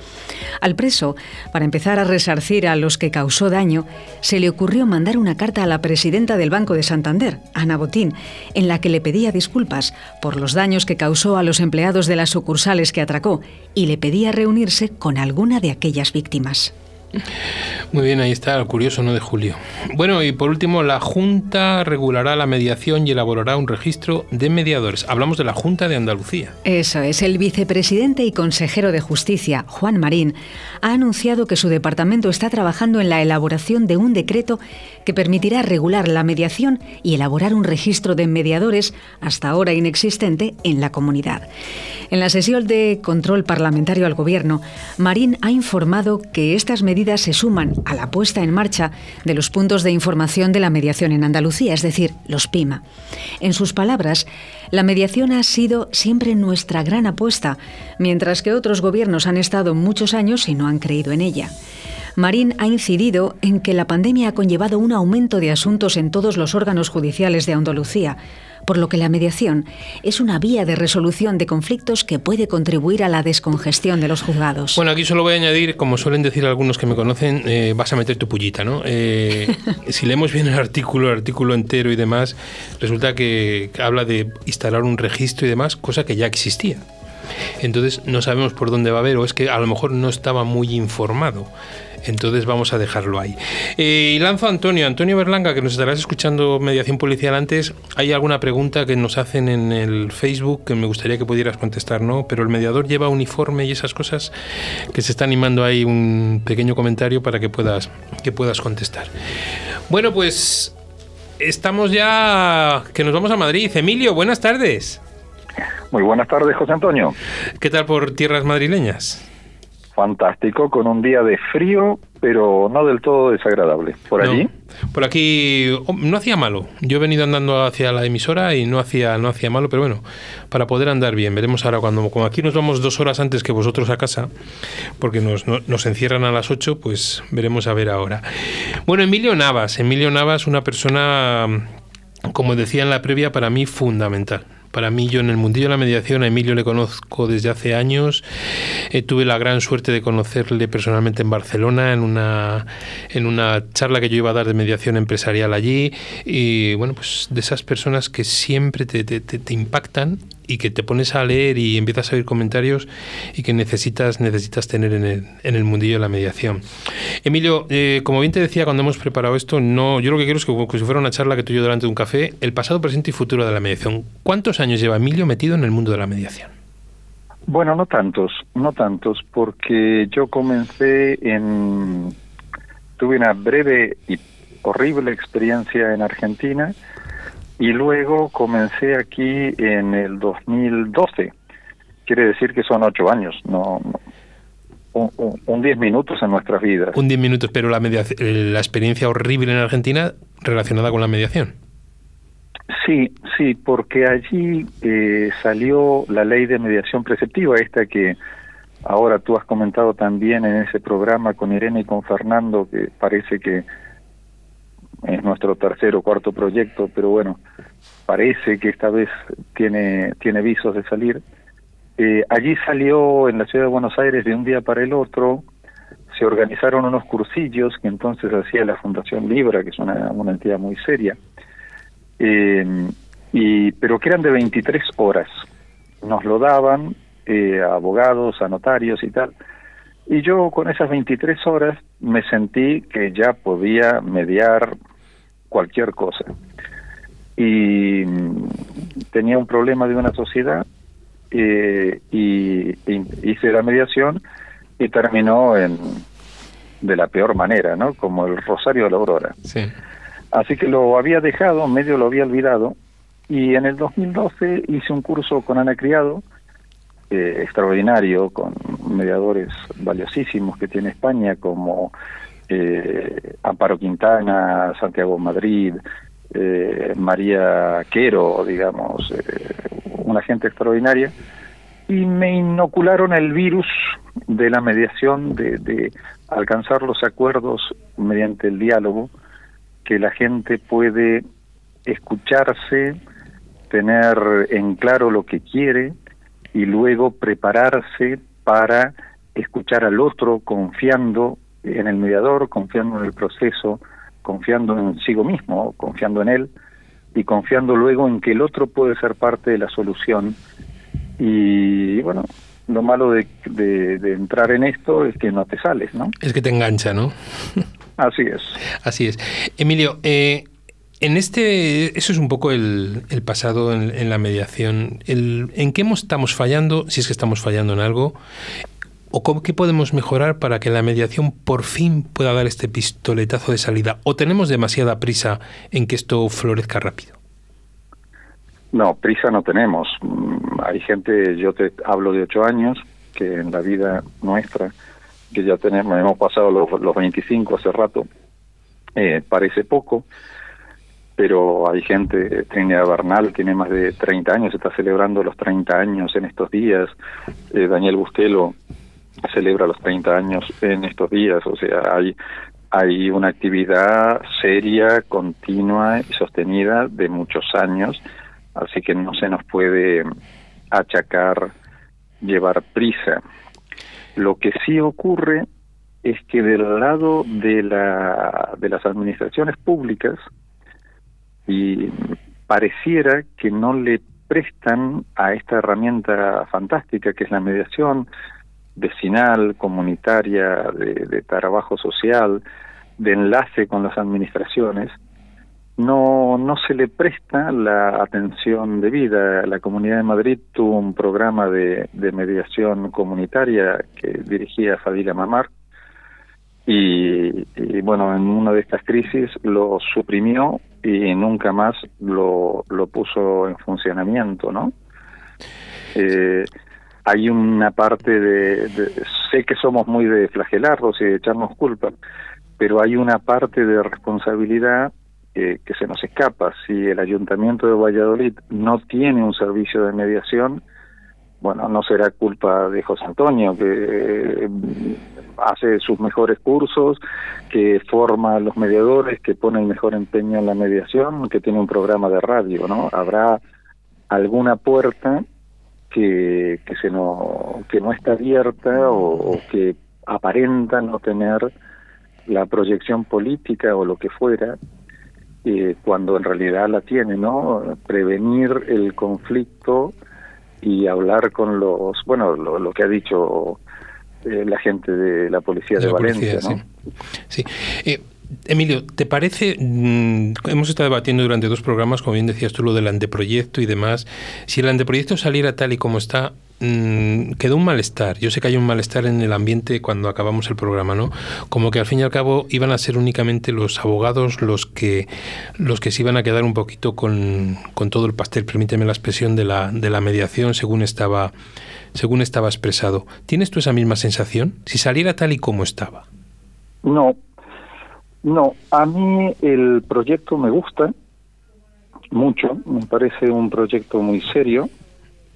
Al preso, para empezar a resarcir a los que causó daño, se le ocurrió mandar una carta a la presidenta del Banco de Santander, Ana Botín, en la que le pedía disculpas por los daños que causó a los empleados de las sucursales que atracó y le pedía reunirse con alguna de aquellas víctimas. Muy bien, ahí está el curioso no de Julio. Bueno, y por último, la Junta regulará la mediación y elaborará un registro de mediadores. Hablamos de la Junta de Andalucía. Eso es, el vicepresidente y consejero de Justicia, Juan Marín, ha anunciado que su departamento está trabajando en la elaboración de un decreto que permitirá regular la mediación y elaborar un registro de mediadores hasta ahora inexistente en la comunidad. En la sesión de control parlamentario al Gobierno, Marín ha informado que estas medidas se suman a la puesta en marcha de los puntos de información de la mediación en Andalucía, es decir, los PIMA. En sus palabras, la mediación ha sido siempre nuestra gran apuesta, mientras que otros gobiernos han estado muchos años y no han creído en ella. Marín ha incidido en que la pandemia ha conllevado un aumento de asuntos en todos los órganos judiciales de Andalucía, por lo que la mediación es una vía de resolución de conflictos que puede contribuir a la descongestión de los juzgados. Bueno, aquí solo voy a añadir, como suelen decir algunos que me conocen, eh, vas a meter tu pullita, ¿no? Eh, si leemos bien el artículo, el artículo entero y demás, resulta que habla de instalar un registro y demás, cosa que ya existía. Entonces no sabemos por dónde va a haber, o es que a lo mejor no estaba muy informado. Entonces vamos a dejarlo ahí. Eh, y lanzo a Antonio. Antonio Berlanga, que nos estarás escuchando mediación policial antes. ¿Hay alguna pregunta que nos hacen en el Facebook que me gustaría que pudieras contestar? No, pero el mediador lleva uniforme y esas cosas que se está animando ahí un pequeño comentario para que puedas, que puedas contestar. Bueno, pues estamos ya que nos vamos a Madrid. Emilio, buenas tardes. Muy buenas tardes, José Antonio. ¿Qué tal por tierras madrileñas? Fantástico, con un día de frío, pero no del todo desagradable. ¿Por allí? por aquí oh, no hacía malo. Yo he venido andando hacia la emisora y no hacía, no hacía malo, pero bueno, para poder andar bien. Veremos ahora cuando, como aquí nos vamos dos horas antes que vosotros a casa, porque nos, nos encierran a las ocho, pues veremos a ver ahora. Bueno, Emilio Navas. Emilio Navas, una persona, como decía en la previa, para mí fundamental para mí, yo en el mundillo de la mediación, a Emilio le conozco desde hace años. Eh, tuve la gran suerte de conocerle personalmente en Barcelona, en una, en una charla que yo iba a dar de mediación empresarial allí. Y bueno, pues de esas personas que siempre te, te, te impactan y que te pones a leer y empiezas a oír comentarios y que necesitas, necesitas tener en el, en el mundillo de la mediación. Emilio, eh, como bien te decía cuando hemos preparado esto, no, yo lo que quiero es que, si fuera una charla que tú y yo delante de un café, el pasado, presente y futuro de la mediación. ¿Cuántos años lleva Emilio metido en el mundo de la mediación? Bueno, no tantos, no tantos, porque yo comencé en... Tuve una breve y horrible experiencia en Argentina y luego comencé aquí en el 2012. Quiere decir que son ocho años, no, un, diez minutos en nuestras vidas. Un diez minutos, pero la, la experiencia horrible en Argentina relacionada con la mediación. Sí, sí, porque allí eh, salió la ley de mediación preceptiva, esta que ahora tú has comentado también en ese programa con Irene y con Fernando, que parece que es nuestro tercer o cuarto proyecto, pero bueno, parece que esta vez tiene, tiene visos de salir. Eh, allí salió en la ciudad de Buenos Aires de un día para el otro, se organizaron unos cursillos que entonces hacía la Fundación Libra, que es una, entidad muy seria, eh, y, pero que eran de 23 horas. Nos lo daban eh, a abogados, a notarios y tal. Y yo con esas 23 horas me sentí que ya podía mediar cualquier cosa. Y mm, tenía un problema de una sociedad eh, y, hice la mediación y terminó en de la peor manera, ¿no? Como el Rosario de la Aurora. Sí. Así que lo había dejado, medio lo había olvidado, y en el 2012 hice un curso con Ana Criado, eh, extraordinario, con mediadores valiosísimos que tiene España, como eh, Amparo Quintana, Santiago Madrid, eh, María Quero, digamos, eh, una gente extraordinaria. y me inocularon el virus de la mediación, de, de alcanzar los acuerdos mediante el diálogo, que la gente puede escucharse, tener en claro lo que quiere y luego prepararse para escuchar al otro confiando en el mediador, confiando en el proceso, confiando en sí mismo, confiando en él y confiando luego en que el otro puede ser parte de la solución. Y bueno, lo malo de, de, entrar en esto es que no te sales, ¿no? Es que te engancha, ¿no? Así es. Así es. Emilio, eh, en este, eso es un poco el, el pasado en, la mediación. El, ¿En qué estamos fallando? Si es que estamos fallando en algo. ¿O cómo, qué podemos mejorar para que la mediación por fin pueda dar este pistoletazo de salida? ¿O tenemos demasiada prisa en que esto florezca rápido? No, prisa no tenemos. Mm, hay gente, yo te hablo de ocho años, que en la vida nuestra, que ya tenemos, hemos pasado los, los 25 hace rato, eh, parece poco, pero hay gente, Trinidad Bernal tiene más de 30 años, está celebrando los 30 años en estos días, eh, Daniel Bustelo celebra los 30 años en estos días, o sea, hay hay una actividad seria, continua y sostenida de muchos años, así que no se nos puede achacar llevar prisa. Lo que sí ocurre es que del lado de la de las administraciones públicas y pareciera que no le prestan a esta herramienta fantástica que es la mediación vecinal, comunitaria, de, trabajo social, de enlace con las administraciones, no, no se le presta la atención debida. La Comunidad de Madrid tuvo un programa de, mediación comunitaria que dirigía Fadila Mamar, y, bueno, en una de estas crisis lo suprimió y nunca más lo, lo puso en funcionamiento, ¿no? Eh, hay una parte de, sé que somos muy de flagelarlos y de echarnos culpa, pero hay una parte de responsabilidad que se nos escapa. Si el Ayuntamiento de Valladolid no tiene un servicio de mediación, bueno, no será culpa de José Antonio, que eh, hace sus mejores cursos, que forma a los mediadores, que pone el mejor empeño en la mediación, que tiene un programa de radio, ¿no? Habrá alguna puerta que, que, se no, que no está abierta o, que aparenta no tener la proyección política o lo que fuera, eh, cuando en realidad la tiene, ¿no? Prevenir el conflicto y hablar con los, bueno, lo, que ha dicho eh, la gente de la policía de, Valencia, ¿no? Sí. Eh, Emilio, ¿te parece? Mm, hemos estado debatiendo durante dos programas, como bien decías tú, lo del anteproyecto y demás. Si el anteproyecto saliera tal y como está, Mm, quedó un malestar. Yo sé que hay un malestar en el ambiente cuando acabamos el programa, ¿no? Como que al fin y al cabo iban a ser únicamente los abogados los que los que se iban a quedar un poquito con, con todo el pastel, permíteme la expresión de la, de la mediación según estaba según estaba expresado. ¿Tienes tú esa misma sensación? Si saliera tal y como estaba. No. No, a mí el proyecto me gusta mucho, me parece un proyecto muy serio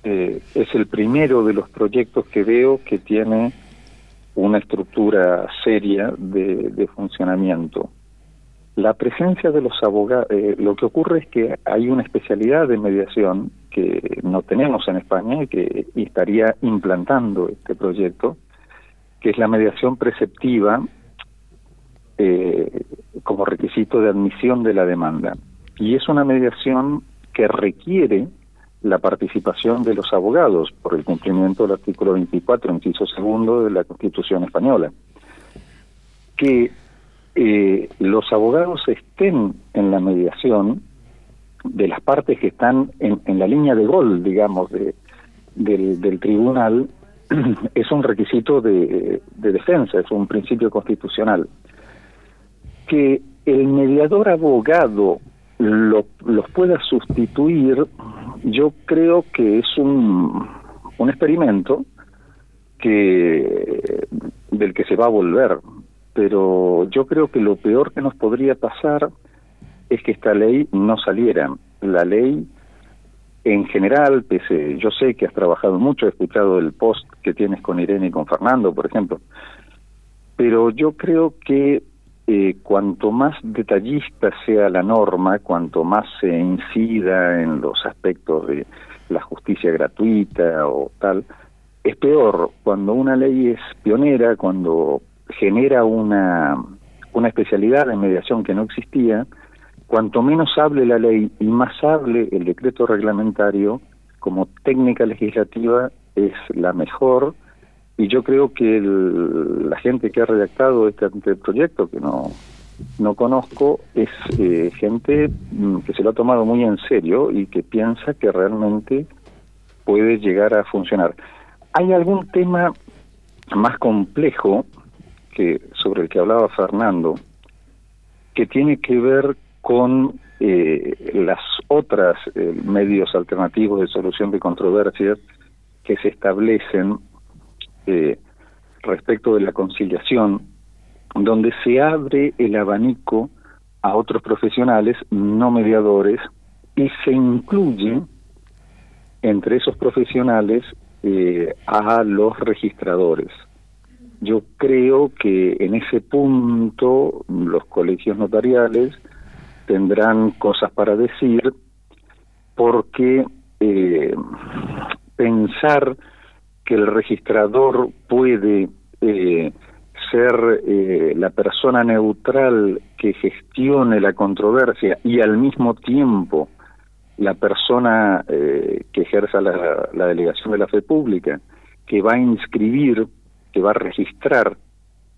eh, es el primero de los proyectos que veo que tiene una estructura seria de, funcionamiento. La presencia de los abogados, eh, lo que ocurre es que hay una especialidad de mediación que no tenemos en España y que estaría implantando este proyecto, que es la mediación preceptiva eh, como requisito de admisión de la demanda. Y es una mediación que requiere la participación de los abogados por el cumplimiento del artículo 24, inciso segundo de la Constitución española. Que eh, los abogados estén en la mediación de las partes que están en, la línea de gol, digamos, de, del, tribunal, es un requisito de, defensa, es un principio constitucional. Que el mediador abogado lo, los pueda sustituir yo creo que es un, un experimento que del que se va a volver, pero yo creo que lo peor que nos podría pasar es que esta ley no saliera. La ley en general, pese, yo sé que has trabajado mucho, he escuchado el post que tienes con Irene y con Fernando, por ejemplo, pero yo creo que eh, cuanto más detallista sea la norma, cuanto más se incida en los aspectos de la justicia gratuita o tal, es peor. Cuando una ley es pionera, cuando genera una, una especialidad de mediación que no existía, cuanto menos hable la ley y más hable el decreto reglamentario, como técnica legislativa es la mejor y yo creo que la gente que ha redactado este proyecto, que no, no conozco, es eh, gente mm, que se lo ha tomado muy en serio y que piensa que realmente puede llegar a funcionar. Hay algún tema más complejo que sobre el que hablaba Fernando, que tiene que ver con eh, las otras eh, medios alternativos de solución de controversias que se establecen eh, respecto de la conciliación, donde se abre el abanico a otros profesionales no mediadores y se incluye entre esos profesionales eh, a los registradores. Yo creo que en ese punto los colegios notariales tendrán cosas para decir porque eh, pensar que el registrador puede eh, ser eh, la persona neutral que gestione la controversia y al mismo tiempo la persona eh, que ejerza la, delegación de la fe pública, que va a inscribir, que va a registrar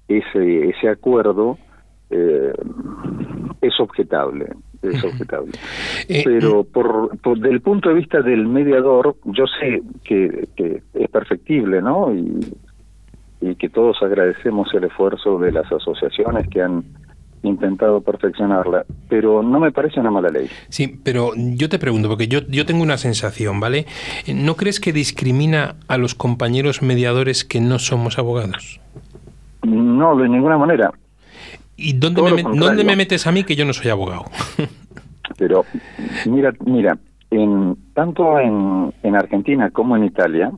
ese, ese acuerdo, es objetable es objetable. Eh, Pero eh, por, por, del punto de vista del mediador, yo sé que, que es perfectible, ¿no? Y, y que todos agradecemos el esfuerzo de las asociaciones que han intentado perfeccionarla, pero no me parece una mala ley. Sí, pero yo te pregunto, porque yo, yo tengo una sensación, ¿vale? ¿No crees que discrimina a los compañeros mediadores que no somos abogados? No, de ninguna manera. ¿Y dónde, me, dónde me metes a mí que yo no soy abogado? Pero mira, mira, en, tanto en, en Argentina como en Italia,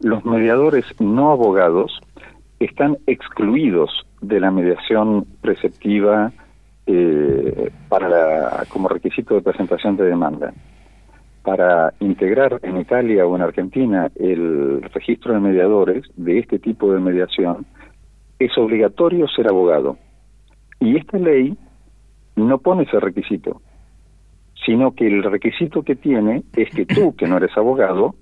los mediadores no abogados están excluidos de la mediación preceptiva eh, para la, como requisito de presentación de demanda. Para integrar en Italia o en Argentina el registro de mediadores de este tipo de mediación, es obligatorio ser abogado. Y esta ley no pone ese requisito, sino que el requisito que tiene es que tú, que no eres abogado,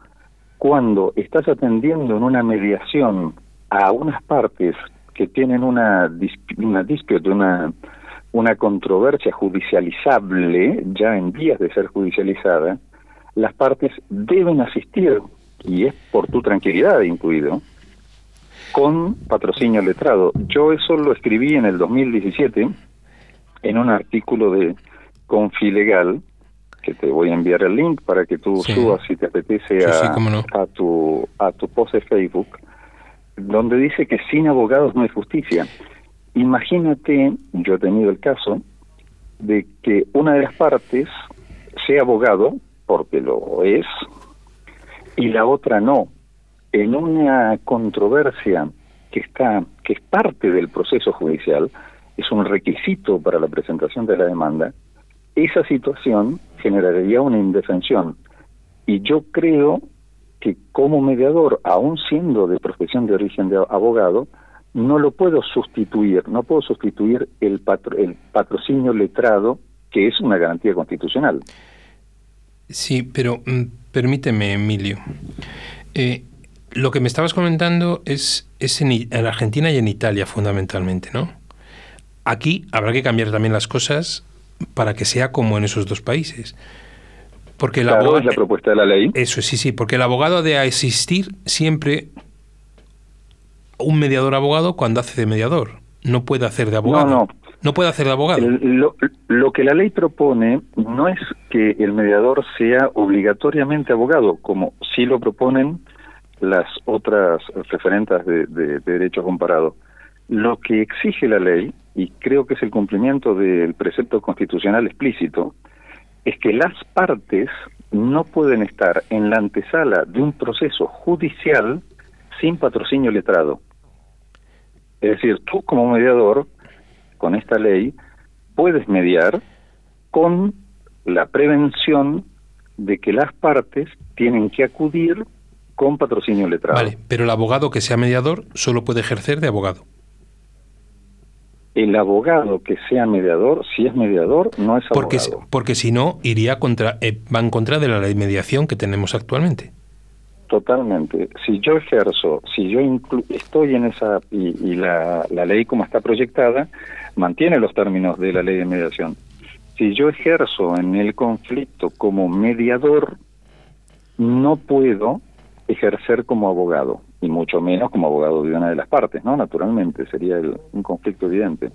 cuando estás atendiendo en una mediación a unas partes que tienen una, una disputa, una, una controversia judicializable, ya en vías de ser judicializada, las partes deben asistir, y es por tu tranquilidad incluido, con patrocinio letrado. Yo eso lo escribí en el 2017 en un artículo de Confilegal, que te voy a enviar el link para que tú subas si te apetece a, tu a tu post de Facebook, donde dice que sin abogados no hay justicia. Imagínate, yo he tenido el caso de que una de las partes sea abogado, porque lo es, y la otra no. En una controversia que está que es parte del proceso judicial, es un requisito para la presentación de la demanda, esa situación generaría una indefensión. Y yo creo que como mediador, aún siendo de profesión de origen de abogado, no lo puedo sustituir, no puedo sustituir el, el patrocinio letrado, que es una garantía constitucional. Sí, pero mm, permíteme, Emilio. Eh, lo que me estabas comentando es, es en, Argentina y en Italia fundamentalmente, ¿no? Aquí habrá que cambiar también las cosas para que sea como en esos dos países. Porque el abogado, es la propuesta de la ley. Eso sí, sí, porque el abogado ha de asistir siempre un mediador abogado cuando hace de mediador. No puede hacer de abogado. No, no. No puede hacer de abogado. lo, lo, que la ley propone no es que el mediador sea obligatoriamente abogado, como sí lo proponen las otras referentes de, de, derecho comparado. Lo que exige la ley, y creo que es el cumplimiento del precepto constitucional explícito, es que las partes no pueden estar en la antesala de un proceso judicial sin patrocinio letrado. Es decir, tú como mediador, con esta ley, puedes mediar con la prevención de que las partes tienen que acudir con patrocinio letrado. Vale, pero el abogado que sea mediador solo puede ejercer de abogado. El abogado que sea mediador, si es mediador, no es porque, abogado. Porque si no, iría contra, eh, va en contra de la ley de mediación que tenemos actualmente. Totalmente. Si yo ejerzo, si yo estoy en esa, y, y la, la ley como está proyectada, mantiene los términos de la ley de mediación. Si yo ejerzo en el conflicto como mediador, no puedo ejercer como abogado, y mucho menos como abogado de una de las partes, ¿no? Naturalmente, sería el- un conflicto evidente.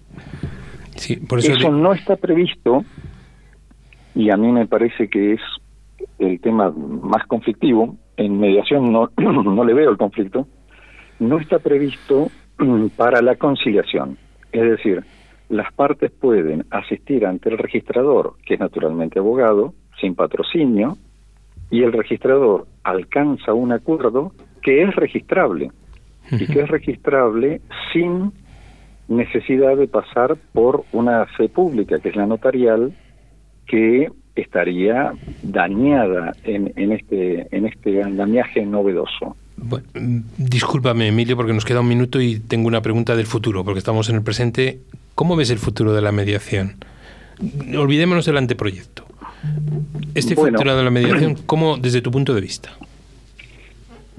Sí, por eso, Eso no está previsto, y a mí me parece que es el tema más conflictivo. En mediación no, no le veo el conflicto. No está previsto mm, para la conciliación. Es decir, las partes pueden asistir ante el registrador, que es naturalmente abogado, sin patrocinio, y el registrador alcanza un acuerdo que es registrable y que es registrable sin necesidad de pasar por una fe pública, que es la notarial, que estaría dañada en, en este en este andamiaje novedoso. Bueno, discúlpame, Emilio, porque nos queda un minuto y tengo una pregunta del futuro, porque estamos en el presente. ¿Cómo ves el futuro de la mediación? Olvidémonos del anteproyecto. Este Bueno. futuro de la mediación, ¿cómo desde tu punto de vista?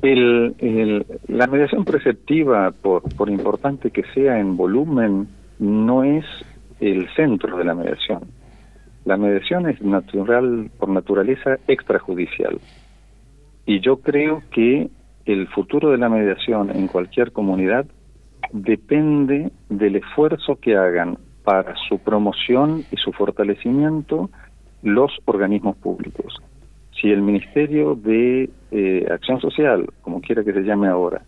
El, la mediación preceptiva, por, por importante que sea en volumen, no es el centro de la mediación. La mediación es natural, por naturaleza, extrajudicial. Y yo creo que el futuro de la mediación en cualquier comunidad depende del esfuerzo que hagan para su promoción y su fortalecimiento los organismos públicos. Si el Ministerio de eh, Acción Social, como quiera que se llame ahora,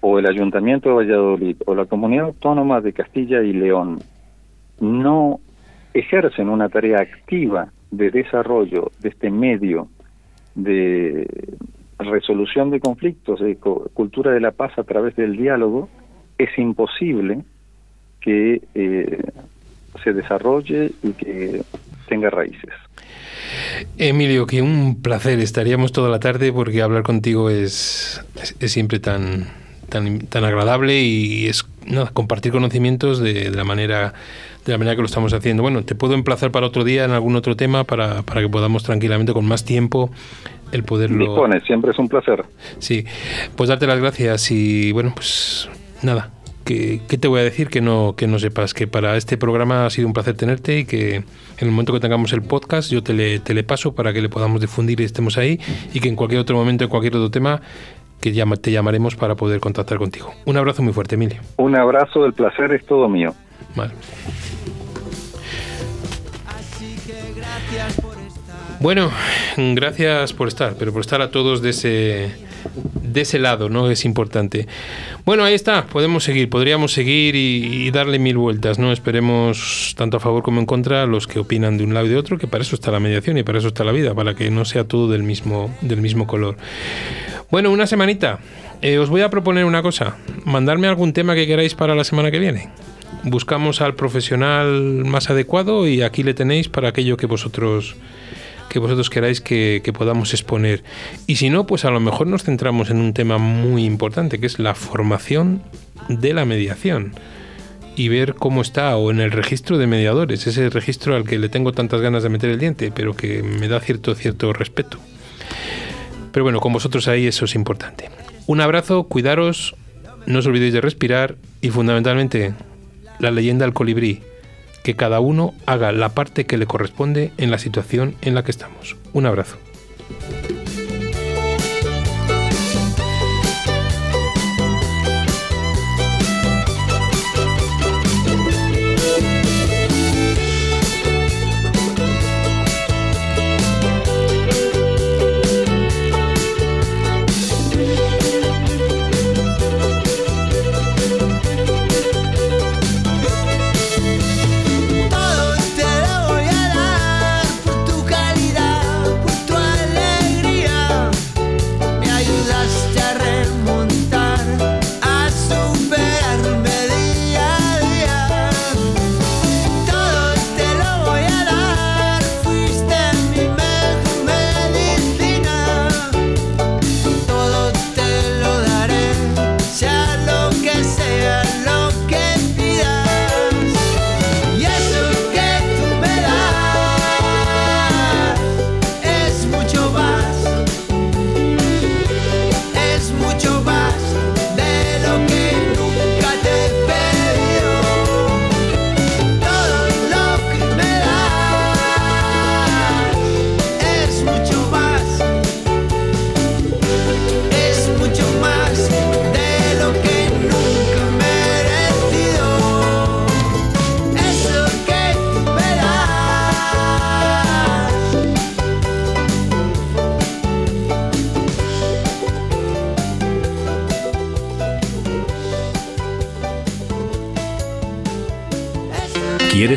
o el Ayuntamiento de Valladolid, o la Comunidad Autónoma de Castilla y León, no ejercen una tarea activa de desarrollo de este medio de resolución de conflictos, de cultura de la paz a través del diálogo, es imposible que eh, se desarrolle y que tenga raíces. Emilio, que un placer. Estaríamos toda la tarde porque hablar contigo es, es, es siempre tan, tan, tan agradable y es compartir conocimientos de, de la manera de la manera que lo estamos haciendo. Bueno, te puedo emplazar para otro día en algún otro tema para, para que podamos tranquilamente, con más tiempo, el poderlo... Dispone, siempre es un placer. Sí, pues darte las gracias y bueno, pues nada, que, ¿qué te voy a decir? Que no, que no sepas que para este programa ha sido un placer tenerte y que en el momento que tengamos el podcast yo te le, te le paso para que le podamos difundir y estemos ahí y que en cualquier otro momento, en cualquier otro tema, que te llamaremos para poder contactar contigo. Un abrazo muy fuerte, Emilio. Un abrazo, el placer es todo mío. Vale. Bueno, gracias por estar, pero por estar a todos de ese, de ese lado, ¿no? Es importante. Bueno, ahí está, podemos seguir, podríamos seguir y, darle mil vueltas, ¿no? Esperemos tanto a favor como en contra los que opinan de un lado y de otro, que para eso está la mediación y para eso está la vida, para que no sea todo del mismo, del mismo color. Bueno, una semanita. Eh, os voy a proponer una cosa, mandarme algún tema que queráis para la semana que viene. Buscamos al profesional más adecuado y aquí le tenéis para aquello que vosotros que vosotros queráis que, podamos exponer. Y si no, pues a lo mejor nos centramos en un tema muy importante, que es la formación de la mediación. Y ver cómo está, o en el registro de mediadores, ese registro al que le tengo tantas ganas de meter el diente, pero que me da cierto, cierto respeto. Pero bueno, con vosotros ahí eso es importante. Un abrazo, cuidaros, no os olvidéis de respirar y fundamentalmente la leyenda del colibrí que cada uno haga la parte que le corresponde en la situación en la que estamos. Un abrazo.